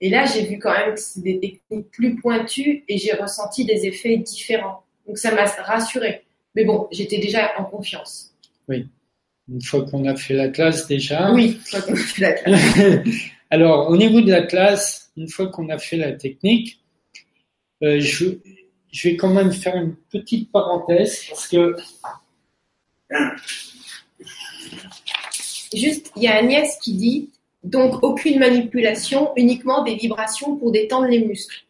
Et là, j'ai vu quand même que c'est des techniques plus pointues et j'ai ressenti des effets différents. Donc ça m'a rassuré. Mais bon, j'étais déjà en confiance. Oui. Une fois qu'on a fait la classe déjà. Oui, une fois qu'on a fait la classe. Alors, au niveau de la classe, une fois qu'on a fait la technique, euh, je, je, vais quand même faire une petite parenthèse parce que. Juste, il y a Agnès qui dit donc aucune manipulation, uniquement des vibrations pour détendre les muscles.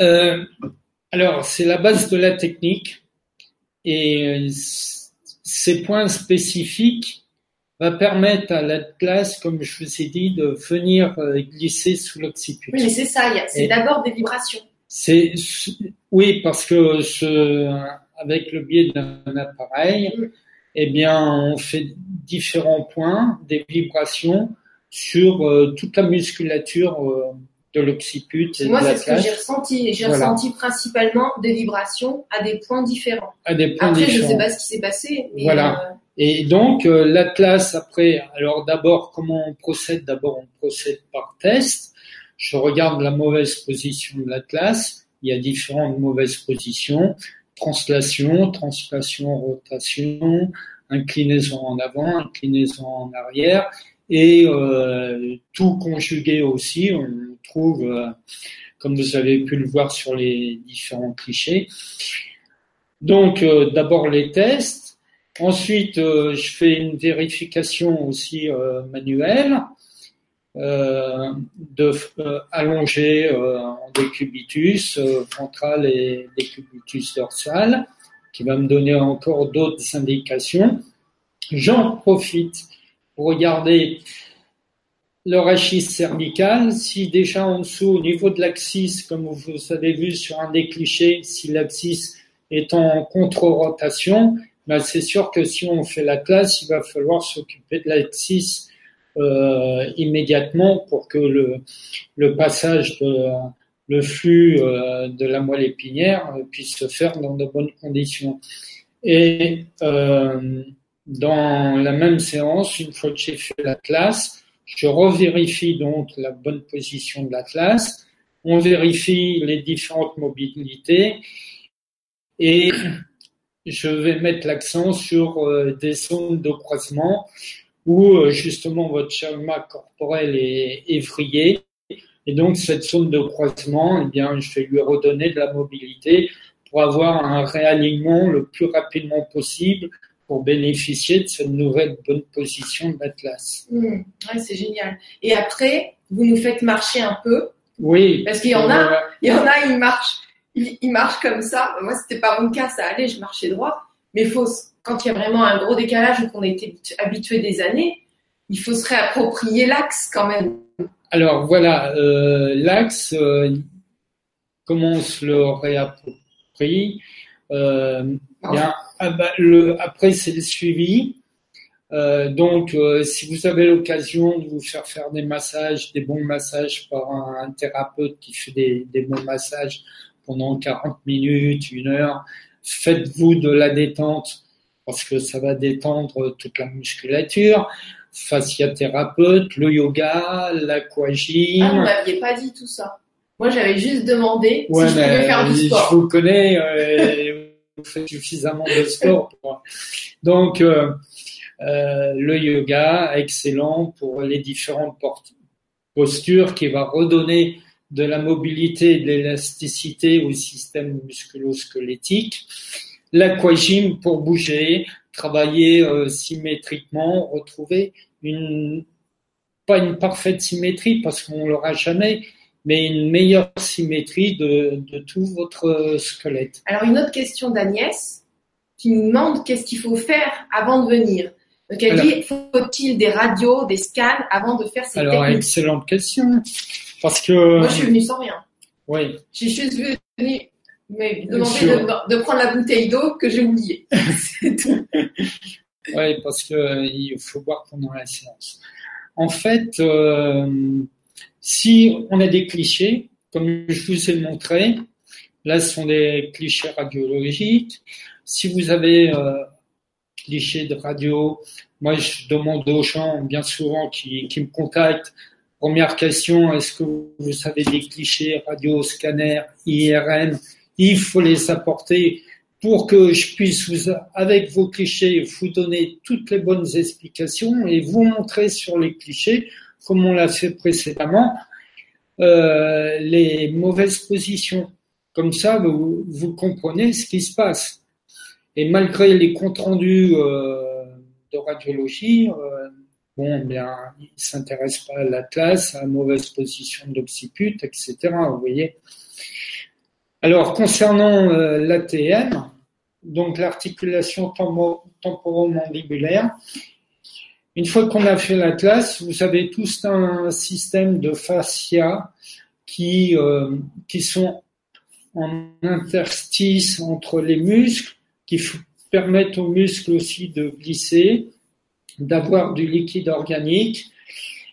Euh, alors, c'est la base de la technique et euh, ces points spécifiques va permettre à la classe, comme je vous ai dit, de venir euh, glisser sous l'occiput. Oui, mais c'est ça, c'est d'abord des vibrations. C'est oui parce que ce, avec le biais d'un appareil, mm. eh bien on fait différents points, des vibrations sur euh, toute la musculature euh, de l'occiput. Moi, c'est ce que j'ai ressenti. J'ai ressenti principalement des vibrations à des points différents. À des points Après, différents. je sais pas ce qui s'est passé. Mais voilà. Euh... Et donc l'atlas après. Alors d'abord, comment on procède? D'abord, on procède par test je regarde la mauvaise position de l'atlas. Il y a différentes mauvaises positions. Translation, translation, rotation, inclinaison en avant, inclinaison en arrière. Et euh, tout conjugué aussi, on euh, comme vous avez pu le voir sur les différents clichés. Donc euh, d'abord les tests, ensuite euh, je fais une vérification aussi manuelle. De euh, allongé en décubitus ventral et décubitus dorsal, qui va me donner encore d'autres indications. J'en profite pour regarder le rachis cervical. Si déjà en dessous, au niveau de l'axis, comme vous avez vu sur un des clichés, si l'axis est en contre-rotation, ben c'est sûr que si on fait la classe, il va falloir s'occuper de l'axis euh, immédiatement pour que le, passage de le flux euh, de la moelle épinière puisse se faire dans de bonnes conditions. Et euh, dans la même séance, une fois que j'ai fait la classe, je revérifie donc la bonne position de la classe, on vérifie les différentes mobilités et je vais mettre l'accent sur euh, des zones de croisement où euh, justement votre schéma corporel est effrayé. Et donc cette zone de croisement, eh bien, je vais lui redonner de la mobilité pour avoir un réalignement le plus rapidement possible pour bénéficier de cette nouvelle bonne position de l'atlas. Mmh. Ouais, c'est génial. Et après, vous nous faites marcher un peu. Oui. Parce qu'il y en a, il y en a, ils marchent, ils, ils marchent comme ça. Moi, c'était pas mon cas, ça allait, je marchais droit. Mais faut quand il y a vraiment un gros décalage ou qu'on a été habitué des années, il faut se réapproprier l'axe quand même. Alors voilà, euh, l'axe, euh, comment on se le réapproprie euh, bien, ah le, Après, c'est le suivi. Euh, donc, euh, si vous avez l'occasion de vous faire faire des massages, des bons massages par un, un thérapeute qui fait des, des bons massages pendant 40 minutes, une heure, faites-vous de la détente parce que ça va détendre toute la musculature. Fasciathérapeute, le yoga, l'aquagym. Ah, vous m'aviez pas dit tout ça. Moi, j'avais juste demandé ouais, si je pouvais faire du sport. Je vous connais, euh, faites suffisamment de sport. Pour... Donc, euh, euh, le yoga, excellent pour les différentes postures qui va redonner de la mobilité et de l'élasticité au système musculo-squelettique. l'aquagym pour bouger, travailler euh, symétriquement, retrouver une pas une parfaite symétrie parce qu'on l'aura jamais, mais une meilleure symétrie de, de tout votre squelette. Alors une autre question d'Agnès qui nous demande qu'est-ce qu'il faut faire avant de venir. Donc elle dit faut-il des radios, des scans avant de faire ces Alors techniques excellente question parce que Moi je suis venue sans rien. oui J'ai juste venu me demander de, de prendre la bouteille d'eau que j'ai oubliée. C'est tout. Oui, parce que euh, faut boire pendant la séance. En fait, euh, si on a des clichés, comme je vous ai montré, là ce sont des clichés radiologiques. Si vous avez euh, clichés de radio, moi je demande aux gens bien souvent qui, qui me contactent, première question, est-ce que vous avez des clichés radio, scanner, IRM Il faut les apporter pour que je puisse, vous, avec vos clichés, vous donner toutes les bonnes explications et vous montrer sur les clichés, comme on l'a fait précédemment, euh, les mauvaises positions. Comme ça, vous, comprenez ce qui se passe. Et malgré les comptes rendus euh, de radiologie, euh, bon, bien, ils s'intéressent pas à l'atlas, à la mauvaise position de l'occiput, etc. Vous voyez. Alors, concernant l'ATM, donc l'articulation tempo- temporomandibulaire. Une fois qu'on a fait l'atlas, vous avez tous un système de fascia qui, euh, qui sont en interstice entre les muscles, qui permettent aux muscles aussi de glisser, d'avoir du liquide organique.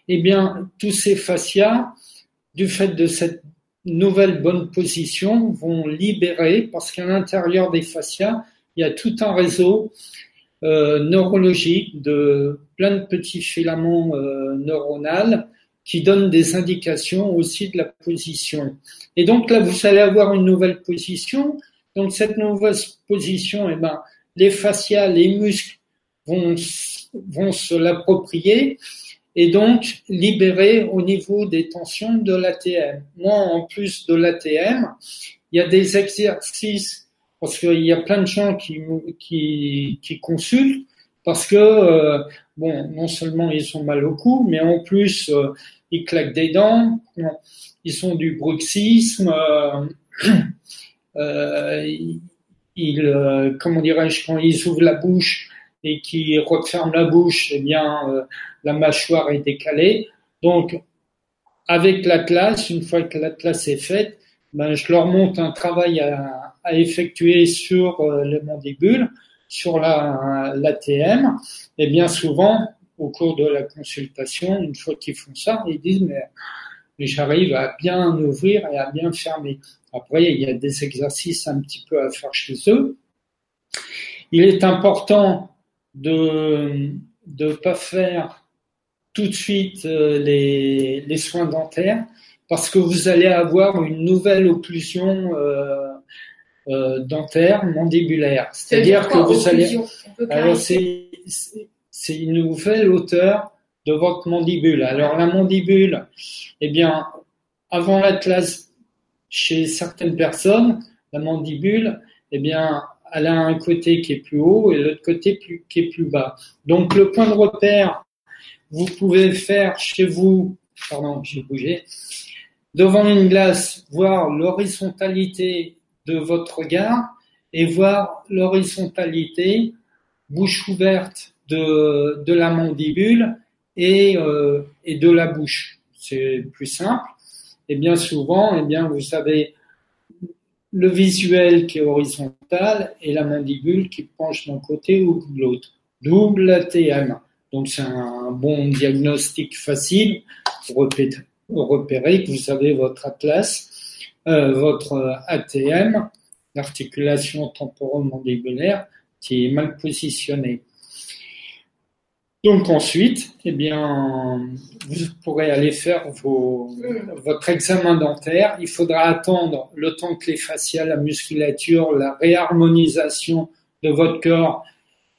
Eh bien, tous ces fascias, du fait de cette nouvelle bonne position, vont libérer, parce qu'à l'intérieur des fascias, il y a tout un réseau euh, neurologique de plein de petits filaments euh, neuronaux qui donnent des indications aussi de la position. Et donc là, vous allez avoir une nouvelle position. Donc cette nouvelle position, eh ben, les fascias, les muscles vont, vont se l'approprier et donc libérer au niveau des tensions de l'ATM. Moi, en plus de l'ATM, il y a des exercices parce qu'il y a plein de gens qui, qui consultent parce que euh, bon, non seulement ils ont mal au cou, mais en plus euh, ils claquent des dents, ils ont du bruxisme, euh, euh, ils, comment dirais-je, quand ils ouvrent la bouche et qu'ils referment la bouche, eh bien la mâchoire est décalée. Donc avec l'atlas, une fois que l'atlas est faite, ben, je leur montre un travail à, à effectuer sur les mandibules, sur la l'ATM, et bien souvent, au cours de la consultation, une fois qu'ils font ça, ils disent mais, j'arrive à bien ouvrir et à bien fermer. Après, il y a des exercices un petit peu à faire chez eux. Il est important de ne pas faire tout de suite euh, les, les soins dentaires parce que vous allez avoir une nouvelle occlusion euh, dentaire mandibulaire. C'est-à-dire que vous allez alors c'est c'est- c'est une nouvelle hauteur de votre mandibule. Alors la mandibule, eh bien, avant l'atlas, chez certaines personnes, la mandibule, eh bien, elle a un côté qui est plus haut et l'autre côté plus- qui est plus bas. Donc le point de repère, vous pouvez faire chez vous, pardon, j'ai bougé, devant une glace, voir l'horizontalité de votre regard et voir l'horizontalité bouche ouverte de, la mandibule et, euh, et de la bouche. C'est plus simple. Et bien souvent, eh bien, vous avez le visuel qui est horizontal et la mandibule qui penche d'un côté ou de l'autre. Double ATM. Donc c'est un bon diagnostic facile pour repérer, que vous avez votre atlas, votre ATM, l'articulation temporomandibulaire, qui est mal positionnée. Donc ensuite, eh bien, vous pourrez aller faire vos, Mm. votre examen dentaire. Il faudra attendre le temps que les fascias, la musculature, la réharmonisation de votre corps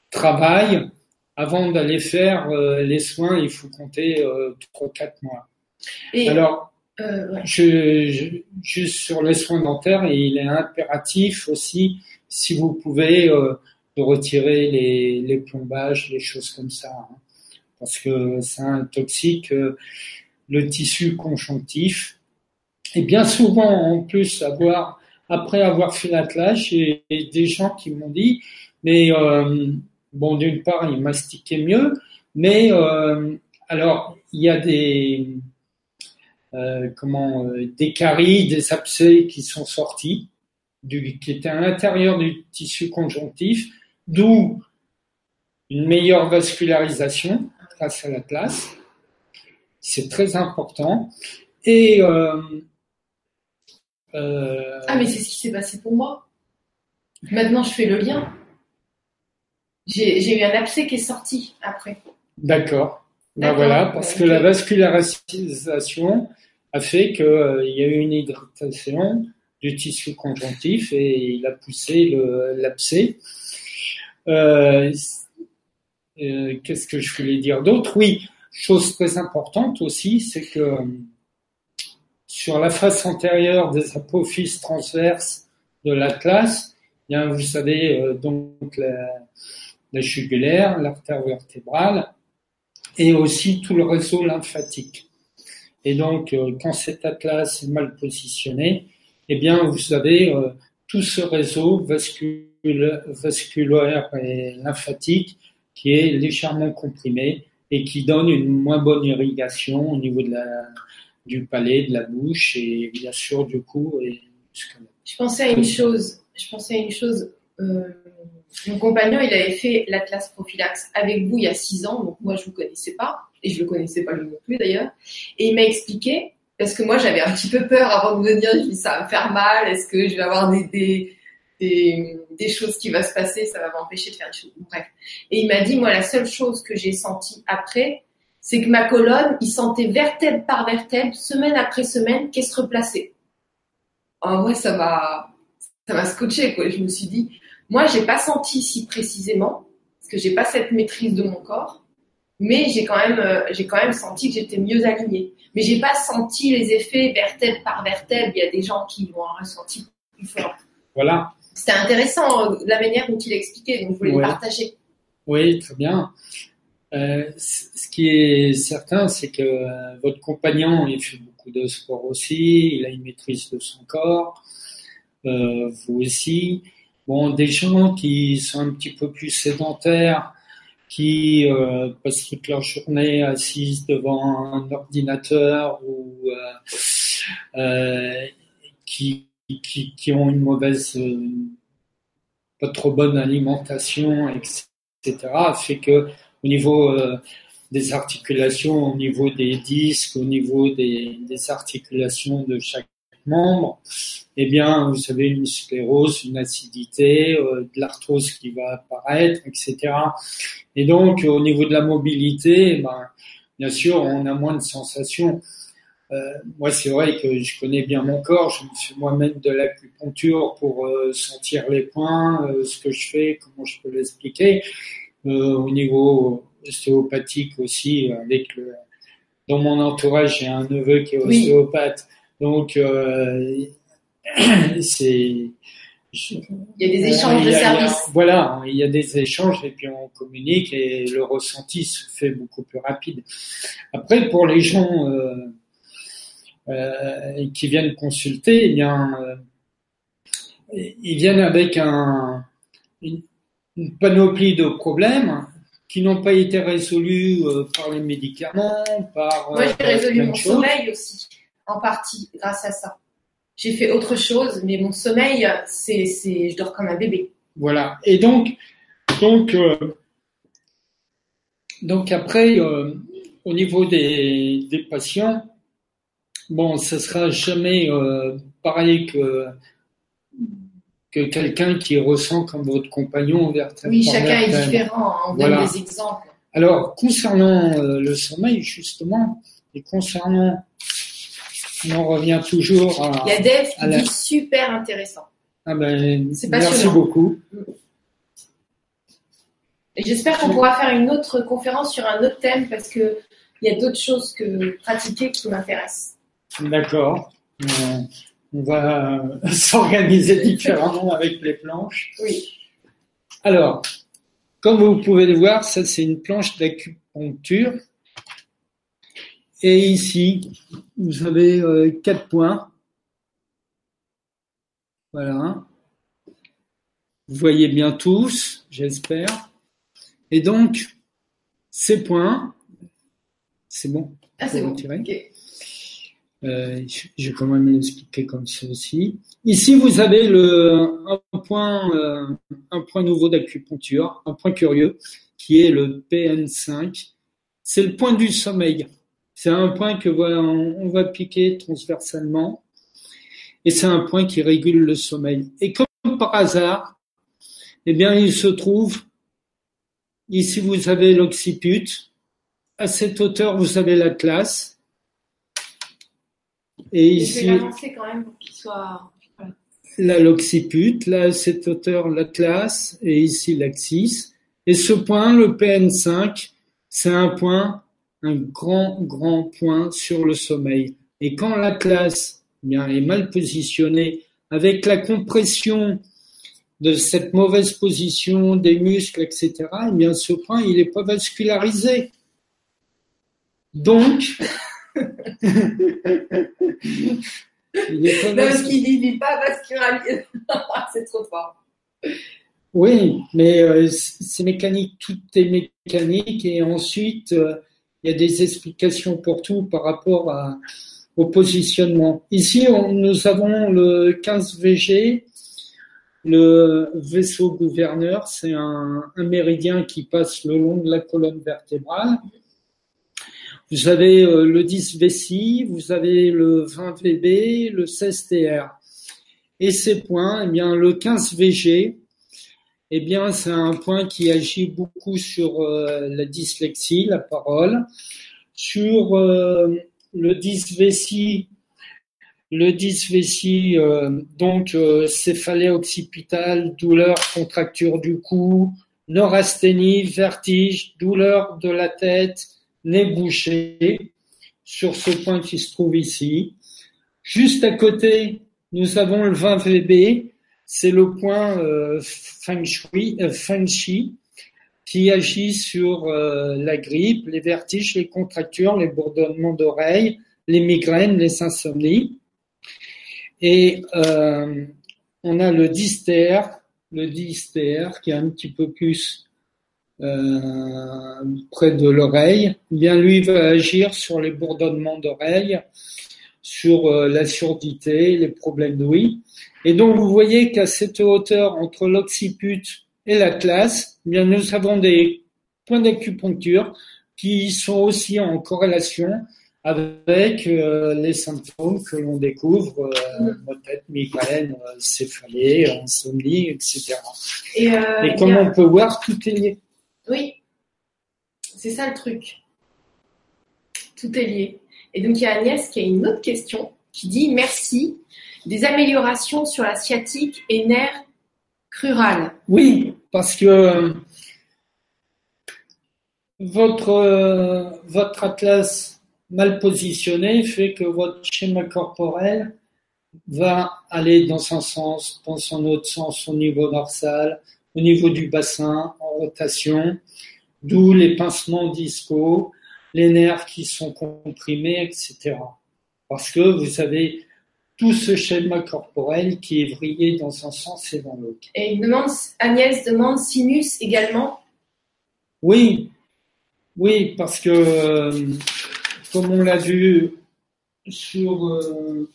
travaillent. Avant d'aller faire euh, les soins, il faut compter euh, 3-4 mois. Et, Alors, euh, je, je- juste sur les soins dentaires, il est impératif aussi, si vous pouvez, euh, de retirer les, les, plombages, les choses comme ça, hein. parce que ça intoxique euh, le tissu conjonctif. Et bien souvent, en plus, avoir, après avoir fait l'attelage, j'ai des gens qui m'ont dit, mais euh, bon, d'une part, ils mastiquaient mieux, mais euh, alors il y a des euh, comment euh, des caries, des abcès qui sont sortis, du, qui étaient à l'intérieur du tissu conjonctif, d'où une meilleure vascularisation grâce à la classe. C'est très important. Et euh, euh, ah mais c'est ce qui s'est passé pour moi. Maintenant je fais le lien. J'ai eu un abcès qui est sorti après. D'accord. Ben voilà, parce que la vascularisation a fait qu'il euh, y a eu une hydratation du tissu conjonctif et il a poussé l'abcès. Euh, euh, Qu'est-ce que je voulais dire d'autre? Oui, chose très importante aussi, c'est que sur la face antérieure des apophyses transverses de l'atlas, il y a, vous savez, euh, donc la, la jugulaire, l'artère vertébrale, et aussi tout le réseau lymphatique. Et donc, euh, quand cet atlas est mal positionné, eh bien, vous avez euh, tout ce réseau vasculaire et lymphatique qui est légèrement comprimé et qui donne une moins bonne irrigation au niveau de la, du palais, de la bouche et bien sûr du cou et Je pensais à une chose. Je pensais à une chose. Euh, mon compagnon, il avait fait l'Atlas Prophylax avec vous il y a six ans, donc moi je vous connaissais pas, et je le connaissais pas lui non plus d'ailleurs. Et il m'a expliqué, parce que moi j'avais un petit peu peur avant de venir, je ça va me faire mal, est-ce que je vais avoir des, des, des, choses qui vont se passer, ça va m'empêcher de faire des choses. Bref. Et il m'a dit, moi la seule chose que j'ai sentie après, c'est que ma colonne, il sentait vertèbre par vertèbre, semaine après semaine, qu'elle se replaçait. En vrai, ça m'a, ça m'a scotché, quoi. Je me suis dit, moi, j'ai pas senti si précisément, parce que j'ai pas cette maîtrise de mon corps, mais j'ai quand même, euh, j'ai quand même senti que j'étais mieux alignée. Mais j'ai pas senti les effets vertèbre par vertèbre. Il y a des gens qui l'ont ressenti plus fort. Voilà. C'était intéressant euh, la manière dont il expliquait, donc je voulais le partager. Oui, très bien. Euh, ce qui est certain, c'est que euh, votre compagnon, il fait beaucoup de sport aussi, il a une maîtrise de son corps, euh, vous aussi. Bon, des gens qui sont un petit peu plus sédentaires, qui euh, passent toute leur journée assises devant un ordinateur ou euh, euh, qui, qui, ont une mauvaise, pas trop bonne alimentation, etc., fait que au niveau des articulations, au niveau des disques, au niveau des articulations de chaque membre, eh bien, vous avez une sclérose, une acidité, euh, de l'arthrose qui va apparaître, etc. Et donc, au niveau de la mobilité, ben, bien sûr, on a moins de sensations. Euh, moi, c'est vrai que je connais bien mon corps. Je me fais moi-même de l'acupuncture pour euh, sentir les points, euh, ce que je fais, comment je peux l'expliquer. Euh, au niveau ostéopathique aussi, avec le, dans mon entourage, j'ai un neveu qui est ostéopathe. Donc, euh, c'est. Il y a des échanges de services. voilà, il y a des échanges et puis on communique et le ressenti se fait beaucoup plus rapide. Après, pour les gens euh, euh, qui viennent consulter, eh bien, euh, ils viennent avec un, une, une, panoplie de problèmes qui n'ont pas été résolus euh, par les médicaments, par. Moi, j'ai résolu mon sommeil aussi, en partie, grâce à ça j'ai fait autre chose, mais mon sommeil, c'est, c'est, je dors comme un bébé. Voilà. Et donc, donc, euh, donc après, euh, au niveau des, des patients, bon, ce sera jamais euh, pareil que que quelqu'un qui ressent comme votre compagnon vers Oui, chacun est différent. Hein, on voilà. donne des exemples. Alors, concernant le sommeil, justement, et concernant on revient toujours à. Il y a Dave qui la... dit super intéressant. Ah ben, merci beaucoup. J'espère qu'on pourra faire une autre conférence sur un autre thème parce que il y a d'autres choses que pratiquer qui m'intéressent. D'accord. Euh, on va s'organiser différemment avec les planches. Oui. Alors, comme vous pouvez le voir, ça c'est une planche d'acupuncture. Et ici, vous avez euh, quatre points. Voilà. Vous voyez bien tous, j'espère. Et donc, ces points, c'est bon. Ah, c'est bon. Euh, je vais quand même l'expliquer comme ceci. Ici, vous avez le, un, point, euh, un point nouveau d'acupuncture, un point curieux, qui est le PN5. C'est le point du sommeil. C'est un point que voilà, on, va piquer transversalement. Et c'est un point qui régule le sommeil. Et comme par hasard, eh bien, il se trouve, ici vous avez l'occiput. À cette hauteur, vous avez la classe. Et je ici, vais l'avancer quand même pour qu'il soit. Voilà. là l'occiput, là à cette hauteur l'atlas et ici l'axis. Et ce point, le PN5, c'est un point, un grand, grand point sur le sommeil. Et quand l'atlas eh bien, est mal positionné, avec la compression de cette mauvaise position des muscles, etc., eh bien, ce point, il n'est pas vascularisé. Donc, il n'est pas Non, il dit pas vascularisé. c'est trop fort. Oui, mais euh, c'est mécanique, tout est mécanique et ensuite euh, il y a des explications pour tout par rapport au positionnement. Ici, nous avons le 15 VG, le vaisseau gouverneur, c'est un, méridien qui passe le long de la colonne vertébrale. Vous avez euh, le 10 VCI, vous avez le 20 VB, le 16 TR. Et ces points, eh bien, le 15 VG, eh bien, c'est un point qui agit beaucoup sur euh, la dyslexie, la parole, sur euh, le dysvécie, le dysvécie, euh, donc céphalée occipitale, douleur, contracture du cou, neurasthénie, vertige, douleur de la tête, nez bouché, sur ce point qui se trouve ici. Juste à côté, nous avons le 20 VB, c'est le point euh, feng, shui, euh, qui agit sur euh, la grippe, les vertiges, les contractures, les bourdonnements d'oreilles, les migraines, les insomnies. Et on a le dystère, le dystère qui est un petit peu plus près de l'oreille. Eh Bien lui va agir sur les bourdonnements d'oreilles, sur la surdité, les problèmes d'ouïe. Et donc, vous voyez qu'à cette hauteur entre l'occiput et l'atlas, eh bien, nous avons des points d'acupuncture qui sont aussi en corrélation avec euh, les symptômes que l'on découvre, euh, maux de tête, migraine, euh, céphalée, insomnie, etc. Et, euh, Et y comme on peut voir, tout est lié. Oui, c'est ça le truc. Tout est lié. Et donc, il y a Agnès qui a une autre question qui dit Merci. Des améliorations sur la sciatique et nerfs crural. Oui, parce que euh, votre, euh, votre atlas mal positionné fait que votre schéma corporel va aller dans un sens, dans son autre sens au niveau dorsal, au niveau du bassin, en rotation, d'où les pincements discaux, les nerfs qui sont comprimés, etc. Parce que vous avez tout ce schéma corporel qui est vrillé dans un sens et dans l'autre. Et il demande, Agnès demande sinus également? Oui, oui, parce que euh, comme on l'a vu sur. euh,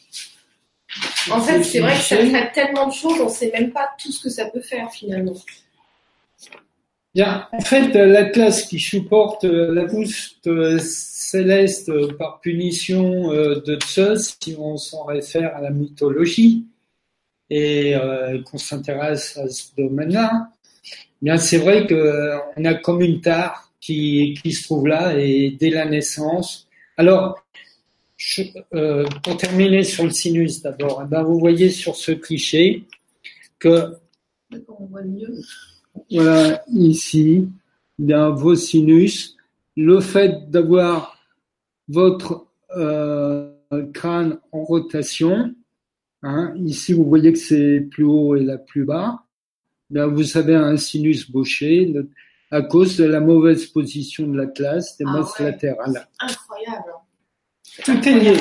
sur En fait, ce c'est vrai que ça traite tellement de choses, on ne sait même pas tout ce que ça peut faire finalement. En fait, euh, l'Atlas qui supporte euh, la voûte euh, céleste par punition de Zeus, si on s'en réfère à la mythologie, et qu'on s'intéresse à ce domaine-là, bien c'est vrai qu'on a comme une tare qui, se trouve là et dès la naissance. Alors, pour terminer sur le sinus d'abord, eh ben, vous voyez sur ce cliché que on voit mieux. Voilà, ici, bien vos sinus, le fait d'avoir votre euh, crâne en rotation, Hein. Ici, vous voyez que c'est plus haut et là plus bas. Là, vous avez un sinus bouché à cause de la mauvaise position de la classe des Ah masses ouais. latérales. Incroyable. Tout est lié.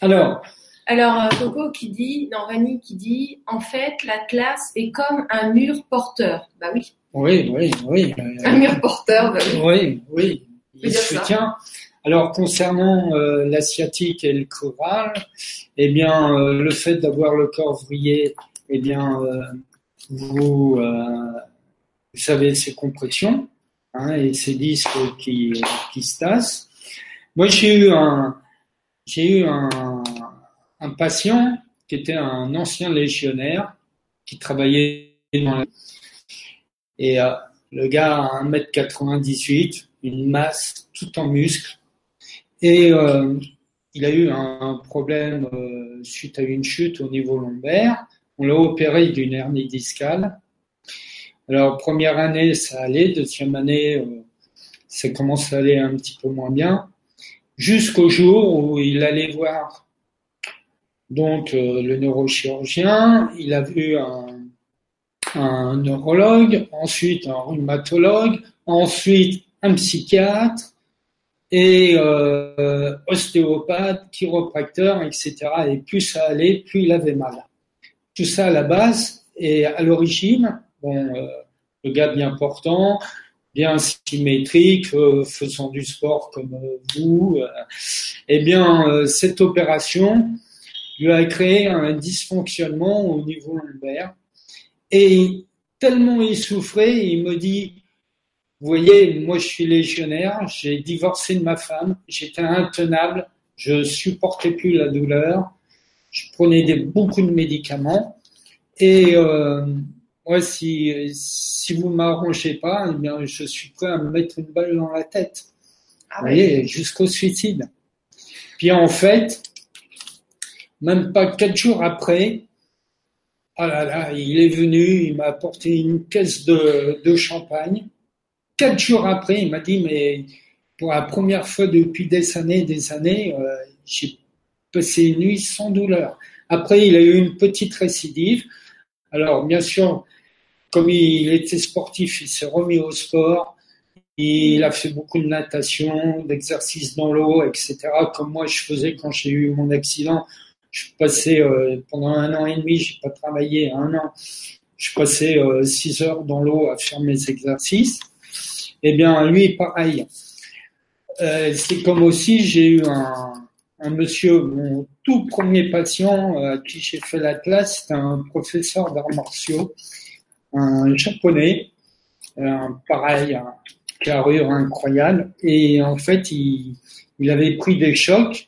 Alors, Alors, euh, Coco qui dit, non, Vanny qui dit, en fait, la classe est comme un mur porteur. Bah oui, oui, oui, oui. un mur porteur, bah oui. Oui, oui, il ça. soutient. Alors concernant euh, la sciatique et le choral, eh bien euh, le fait d'avoir le corps vrillé, eh bien euh, vous, vous savez ces compressions hein, et ces disques qui, qui se tassent. Moi j'ai eu un j'ai eu un, un patient qui était un ancien légionnaire qui travaillait dans la et euh, le gars a 1m98, une masse tout en muscles. Et euh, il a eu un problème euh, suite à une chute au niveau lombaire. On l'a opéré d'une hernie discale. Alors, première année, ça allait. Deuxième année, euh, ça commence à aller un petit peu moins bien. Jusqu'au jour où il allait voir donc euh, le neurochirurgien. Il a vu un, un neurologue, ensuite un rhumatologue, ensuite un psychiatre et euh, ostéopathe, chiropracteur, etc. Et plus ça allait, plus il avait mal. Tout ça à la base et à l'origine, bon, euh, le gars bien portant, bien symétrique, euh, faisant du sport comme euh, vous, euh, eh bien euh, cette opération lui a créé un dysfonctionnement au niveau lombaire et tellement il souffrait, il me dit, vous voyez, moi je suis légionnaire, j'ai divorcé de ma femme, j'étais intenable, je supportais plus la douleur, je prenais des, beaucoup de médicaments et euh, moi si si vous m'arrangez pas, eh bien je suis prêt à me mettre une balle dans la tête. Ah voyez, jusqu'au suicide. Puis en fait, même pas quatre jours après, ah là là, il est venu, il m'a apporté une caisse de, champagne. Quatre jours après, il m'a dit, mais pour la première fois depuis des années, des années, euh, j'ai passé une nuit sans douleur. Après, il a eu une petite récidive. Alors, bien sûr, comme il était sportif, il s'est remis au sport. Il a fait beaucoup de natation, d'exercices dans l'eau, etc. Comme moi, je faisais quand j'ai eu mon accident. Je passais euh, pendant un an et demi, j'ai pas travaillé un an. Je passais euh, six heures dans l'eau à faire mes exercices. Eh bien, lui, pareil. Euh, c'est comme aussi, j'ai eu un, un monsieur, mon tout premier patient à qui j'ai fait la classe, c'était un professeur d'arts martiaux, un japonais, euh, pareil, un carrure incroyable. Et en fait, il, il avait pris des chocs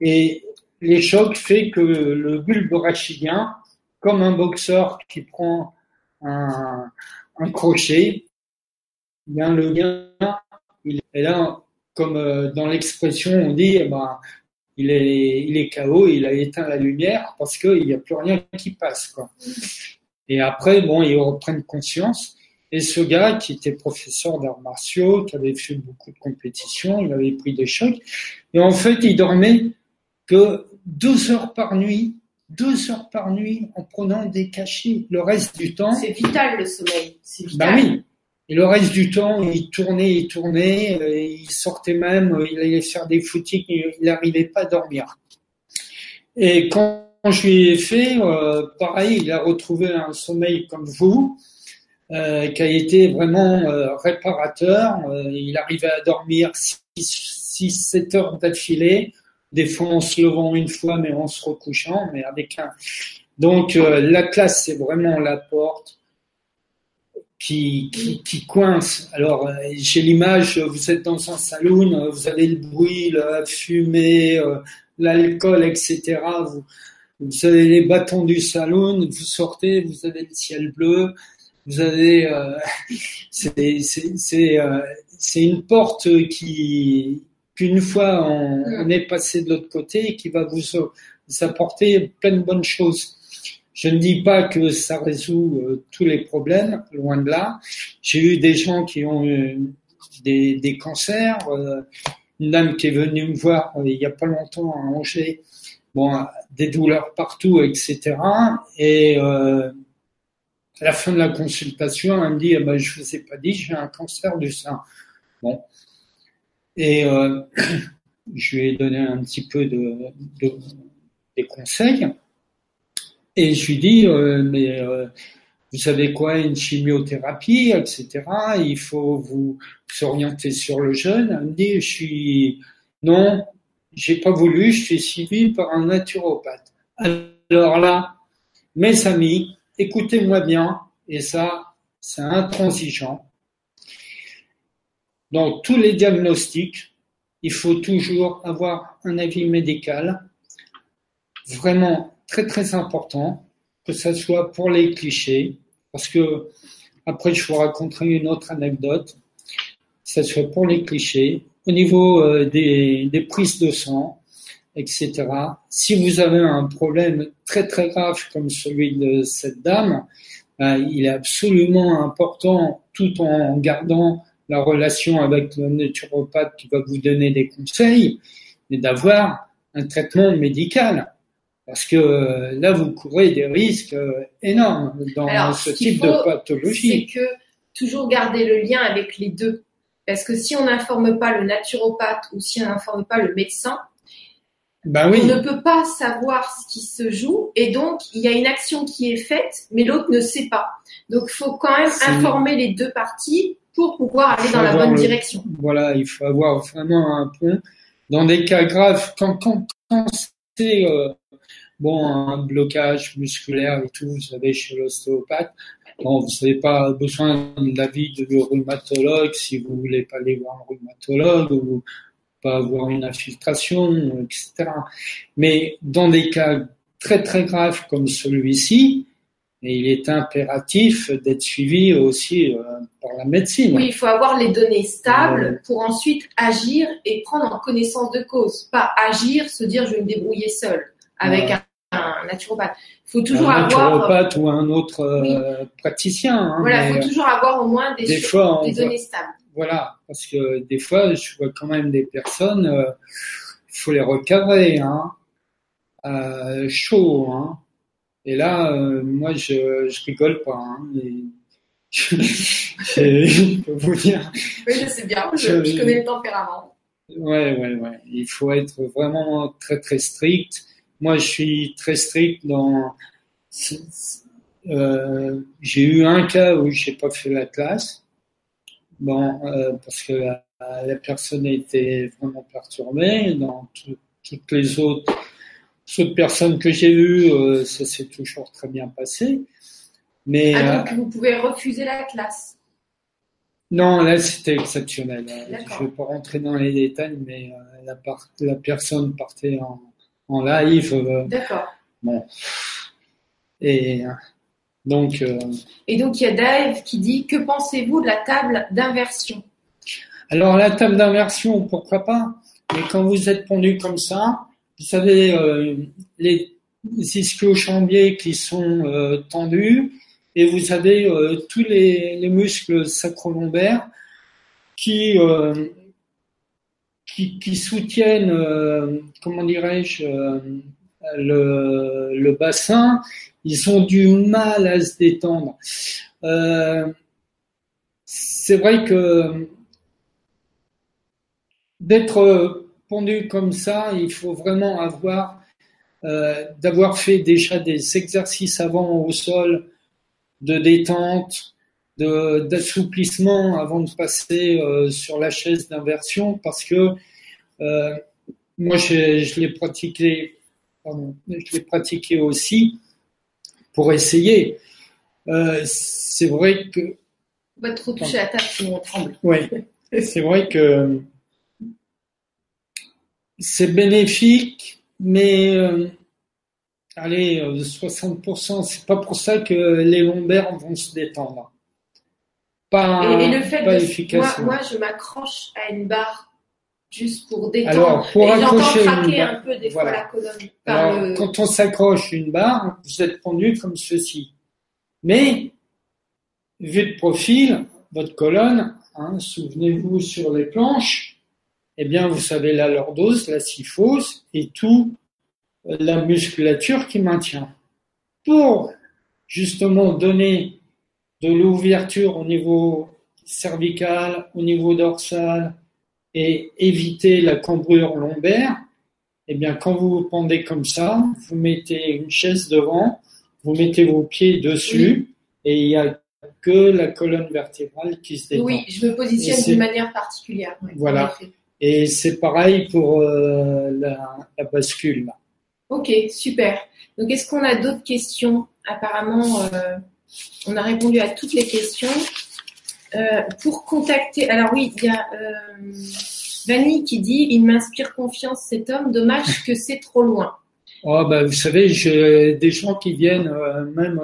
et les chocs fait que le bulbe rachidien, comme un boxeur qui prend un, crochet, eh bien le gars, il est là, comme euh, dans l'expression on dit, eh ben, il est, il est KO, il a éteint la lumière parce qu'il n'y a plus rien qui passe. Et après, bon, ils reprennent conscience. Et ce gars, qui était professeur d'arts martiaux, qui avait fait beaucoup de compétitions, il avait pris des chocs. Et en fait, il dormait que deux heures par nuit, deux heures par nuit en prenant des cachets. Le reste du temps, C'est vital le sommeil. C'est bah vital. oui. Et le reste du temps, il tournait, il tournait, euh, il sortait même, euh, il allait faire des footings, il n'arrivait pas à dormir. Et quand je lui ai fait, euh, pareil, il a retrouvé un sommeil comme vous, euh, qui a été vraiment euh, réparateur. Il arrivait à dormir 6-7 heures d'affilée, des fois en se levant une fois, mais en se recouchant, mais avec un. Donc euh, la classe, c'est vraiment la porte qui, qui, coince. Alors, euh, j'ai l'image, vous êtes dans un saloon, euh, vous avez le bruit, la fumée, euh, l'alcool, etc. Vous, vous avez les bâtons du saloon, vous sortez, vous avez le ciel bleu, vous avez... c'est une porte qui qu'une fois on, on est passé de l'autre côté, qui va vous, vous apporter plein de bonnes choses. Je ne dis pas que ça résout euh, tous les problèmes, loin de là. J'ai eu des gens qui ont eu des, des cancers. euh, une dame qui est venue me voir euh, il n'y a pas longtemps à Angers, bon, des douleurs partout, etc. Et à la fin de la consultation, elle me dit, eh ben, je vous ai pas dit, j'ai un cancer du sein. Bon. Et euh, je lui ai donné un petit peu de, de des conseils. Et je lui dis, euh, mais euh, vous savez quoi, une chimiothérapie, etc. Il faut vous, s'orienter sur le jeûne. Elle me dit, je suis, non, j'ai pas voulu, je suis suivi par un naturopathe. Alors là, mes amis, écoutez-moi bien, et ça, c'est intransigeant. Dans tous les diagnostics, il faut toujours avoir un avis médical, vraiment très très important, que ce soit pour les clichés, parce que après je vous raconterai une autre anecdote, que ce soit pour les clichés, au niveau euh, des, prises de sang, etc. Si vous avez un problème très très grave comme celui de cette dame, ben, il est absolument important, tout en gardant la relation avec le naturopathe qui va vous donner des conseils, mais d'avoir un traitement médical. Parce que euh, là, vous courez des risques euh, énormes dans ce type de pathologie. C'est que toujours garder le lien avec les deux. Parce que si on n'informe pas le naturopathe ou si on n'informe pas le médecin, ben oui. on ne peut pas savoir ce qui se joue et donc il y a une action qui est faite, mais l'autre ne sait pas. Donc il faut quand même informer les deux parties pour pouvoir aller dans la bonne direction. Voilà, il faut avoir vraiment un pont. Dans des cas graves, quand, quand, quand c'est euh, bon un blocage musculaire et tout, vous savez, chez l'ostéopathe, bon, vous n'avez pas besoin de l'avis de rhumatologue si vous voulez pas aller voir un rhumatologue ou pas avoir une infiltration, etc. Mais dans des cas très très graves comme celui-ci, il est impératif d'être suivi aussi euh, par la médecine. Oui, il faut avoir les données stables pour ensuite agir et prendre en connaissance de cause. Pas agir, se dire je vais me débrouiller seul avec un, naturopathe. Il faut toujours un avoir naturopathe ou un autre euh, praticien. Hein, voilà, il faut toujours avoir au moins des, des, fois, des données stables. Voilà, parce que des fois, je vois quand même des personnes, il euh, faut les recadrer, hein, euh, chaud, hein. Et là, euh, moi, je, je rigole pas. Hein, je, je, peux vous dire. Oui, je sais bien, je, je connais le tempérament. Ouais, ouais, ouais. Il faut être vraiment très, très strict. Moi, je suis très strict dans. Euh, j'ai eu un cas où j'ai pas fait la classe. Bon, euh, parce que la, la, personne était vraiment perturbée. Dans tout, toutes les autres, autres personnes que j'ai eues, euh, ça s'est toujours très bien passé. Mais ah, donc vous pouvez refuser la classe. Non, là c'était exceptionnel. Je ne vais pas rentrer dans les détails, mais euh, la, par la personne partait en, en live. Euh, D'accord. Bon. Et donc. Euh, Et donc il y a Dave qui dit que pensez-vous de la table d'inversion? Alors la table d'inversion, pourquoi pas? Mais quand vous êtes pendu comme ça, vous savez euh, les ischio-chambiers qui sont euh, tendus et vous avez euh, tous les, les, muscles sacro-lombaires qui, qui, qui soutiennent, comment dirais-je, le, bassin ils ont du mal à se détendre. C'est vrai que d'être pendu comme ça, il faut vraiment avoir euh, d'avoir fait déjà des exercices avant au sol de détente, d'assouplissement avant de passer euh, sur la chaise d'inversion parce que euh, moi je l'ai pratiqué pardon, je l'ai pratiqué aussi pour essayer. C'est vrai que. On va trop toucher à la table sinon on tremble. Oui, c'est vrai que c'est bénéfique, mais euh, allez, 60%, euh, c'est pas pour ça que les lombaires vont se détendre. Pas, et, et le fait de, moi, moi, je m'accroche à une barre juste pour détendre. Alors, pour et accrocher un peu des fois la colonne. Alors, le... quand on s'accroche une barre, vous êtes pendu comme ceci. Mais, vu de profil, votre colonne, hein, souvenez-vous sur les planches, eh bien, vous savez la lordose, la syphose et tout la musculature qui maintient. Pour justement donner de l'ouverture au niveau cervical, au niveau dorsal et éviter la cambrure lombaire, eh bien, quand vous vous pendez comme ça, vous mettez une chaise devant, vous mettez vos pieds dessus et il n'y a que la colonne vertébrale qui se détend. Oui, je me positionne d'une manière particulière. voilà. Et c'est pareil pour euh, la, la, bascule. Ok, super. Donc, est-ce qu'on a d'autres questions? Apparemment, euh, on a répondu à toutes les questions. Euh, pour contacter, alors oui, il y a Vanny qui dit il m'inspire confiance cet homme, dommage que c'est trop loin. Oh, bah, vous savez, j'ai des gens qui viennent même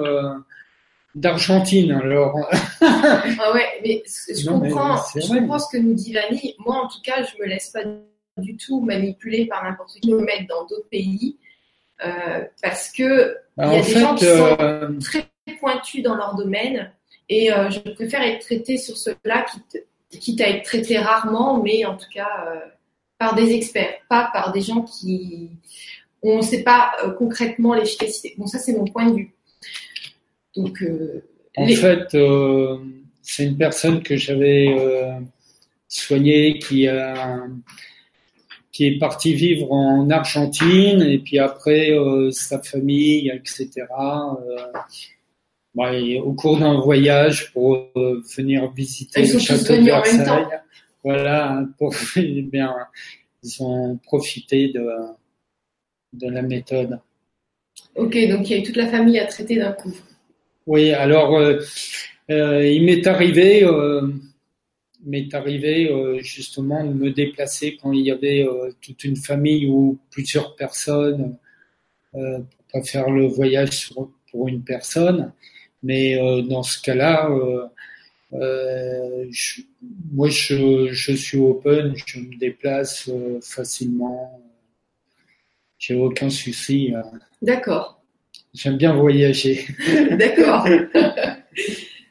d'Argentine. Alors. ah ouais, mais je comprends, je comprends ce que nous dit Vanny. Moi, en tout cas, je me laisse pas du tout manipuler par n'importe qui me mettre dans d'autres pays parce que bah, y a des gens qui sont très pointus dans leur domaine et euh, je préfère être traité sur cela, quitte, quitte, à être traité rarement, mais en tout cas euh, par des experts, pas par des gens qui on ne sait pas euh, concrètement l'efficacité. Bon, ça c'est mon point de vue. Donc, en fait, c'est une personne que j'avais soignée qui a qui est parti vivre en Argentine et puis après sa famille, etc au cours d'un voyage pour euh, venir visiter le château de Versailles. Voilà, pour eh bien, ils ont profité de, de la méthode. Ok, donc il y a eu toute la famille à traiter d'un coup. Oui, alors euh, euh, il m'est arrivé, m'est arrivé justement de me déplacer quand il y avait toute une famille ou plusieurs personnes pour pas faire le voyage pour une personne. Mais euh, dans ce cas-là, euh, euh, moi, je, suis open, je me déplace facilement. J'ai aucun souci. D'accord. J'aime bien voyager. D'accord.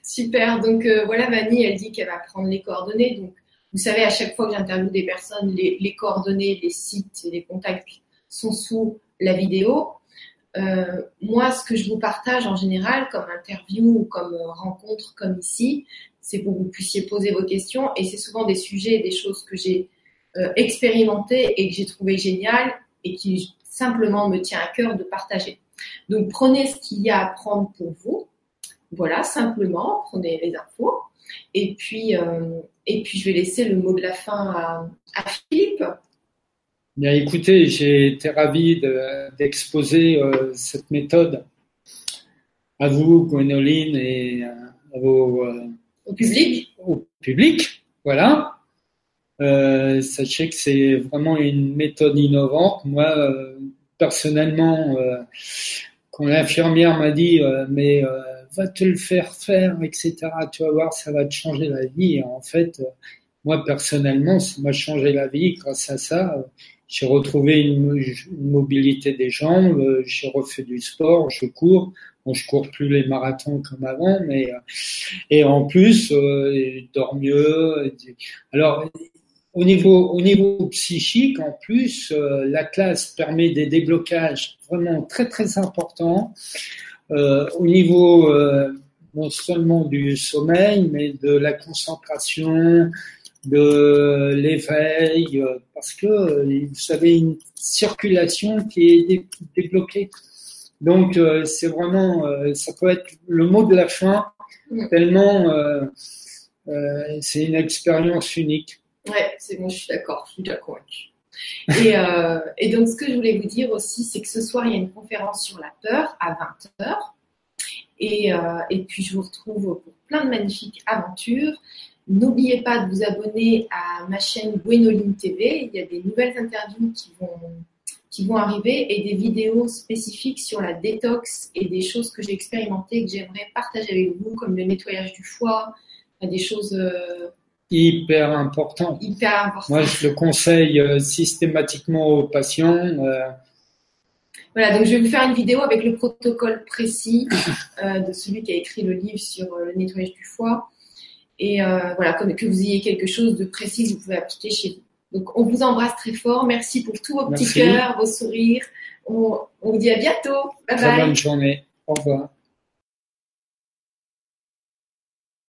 Super. Donc voilà, Vanny, elle dit qu'elle va prendre les coordonnées. Donc vous savez, à chaque fois que j'interviewe des personnes, les, coordonnées, les sites et les contacts sont sous la vidéo. Euh, moi, ce que je vous partage en général, comme interview ou comme euh, rencontre, comme ici, c'est pour que vous puissiez poser vos questions. Et c'est souvent des sujets et des choses que j'ai euh, expérimentées et que j'ai trouvé géniales et qui simplement me tient à cœur de partager. Donc, prenez ce qu'il y a à prendre pour vous. Voilà, simplement, prenez les infos. Et puis, et puis, je vais laisser le mot de la fin à, à Philippe Bien, écoutez, j'ai été ravi d'exposer euh, cette méthode à vous, Gwénoline, et euh, à vos, euh, au public. Au public, voilà. sachez que c'est vraiment une méthode innovante. Moi, personnellement, quand l'infirmière m'a dit, mais va te le faire faire, etc., tu vas voir, ça va te changer la vie. en fait, moi, personnellement, ça m'a changé la vie grâce à ça j'ai retrouvé une, mobilité des jambes, euh, j'ai refait du sport, je cours. Bon, je cours plus les marathons comme avant, mais euh, et en plus, euh, je dors mieux. Alors, au niveau au niveau psychique, en plus, la classe permet des déblocages vraiment très très importants au niveau non seulement du sommeil, mais de la concentration, de l'éveil, euh, parce que euh, vous avez une circulation qui est débloquée. Donc euh, c'est vraiment, ça peut être le mot de la fin, tellement c'est une expérience unique. Ouais, c'est bon, je suis d'accord, je suis déjà convaincue. Et, et, donc, ce que je voulais vous dire aussi, c'est que ce soir, il y a une conférence sur la peur à 20h. Et, et puis, je vous retrouve pour plein de magnifiques aventures. N'oubliez pas de vous abonner à ma chaîne Gwenoline TV. Il y a des nouvelles interviews qui vont, qui vont arriver et des vidéos spécifiques sur la détox et des choses que j'ai expérimentées que j'aimerais partager avec vous, comme le nettoyage du foie, des choses euh, hyper importantes. Hyper importantes. Moi, je le conseille euh, systématiquement aux patients. Euh. Voilà, donc je vais vous faire une vidéo avec le protocole précis de celui qui a écrit le livre sur le nettoyage du foie et euh, voilà, comme que vous ayez quelque chose de précis que vous pouvez appliquer chez vous. Donc, on vous embrasse très fort. Merci pour tous vos petits Merci. cœurs, vos sourires. On, on vous dit à bientôt. Bye Très bye. bonne journée. Au revoir.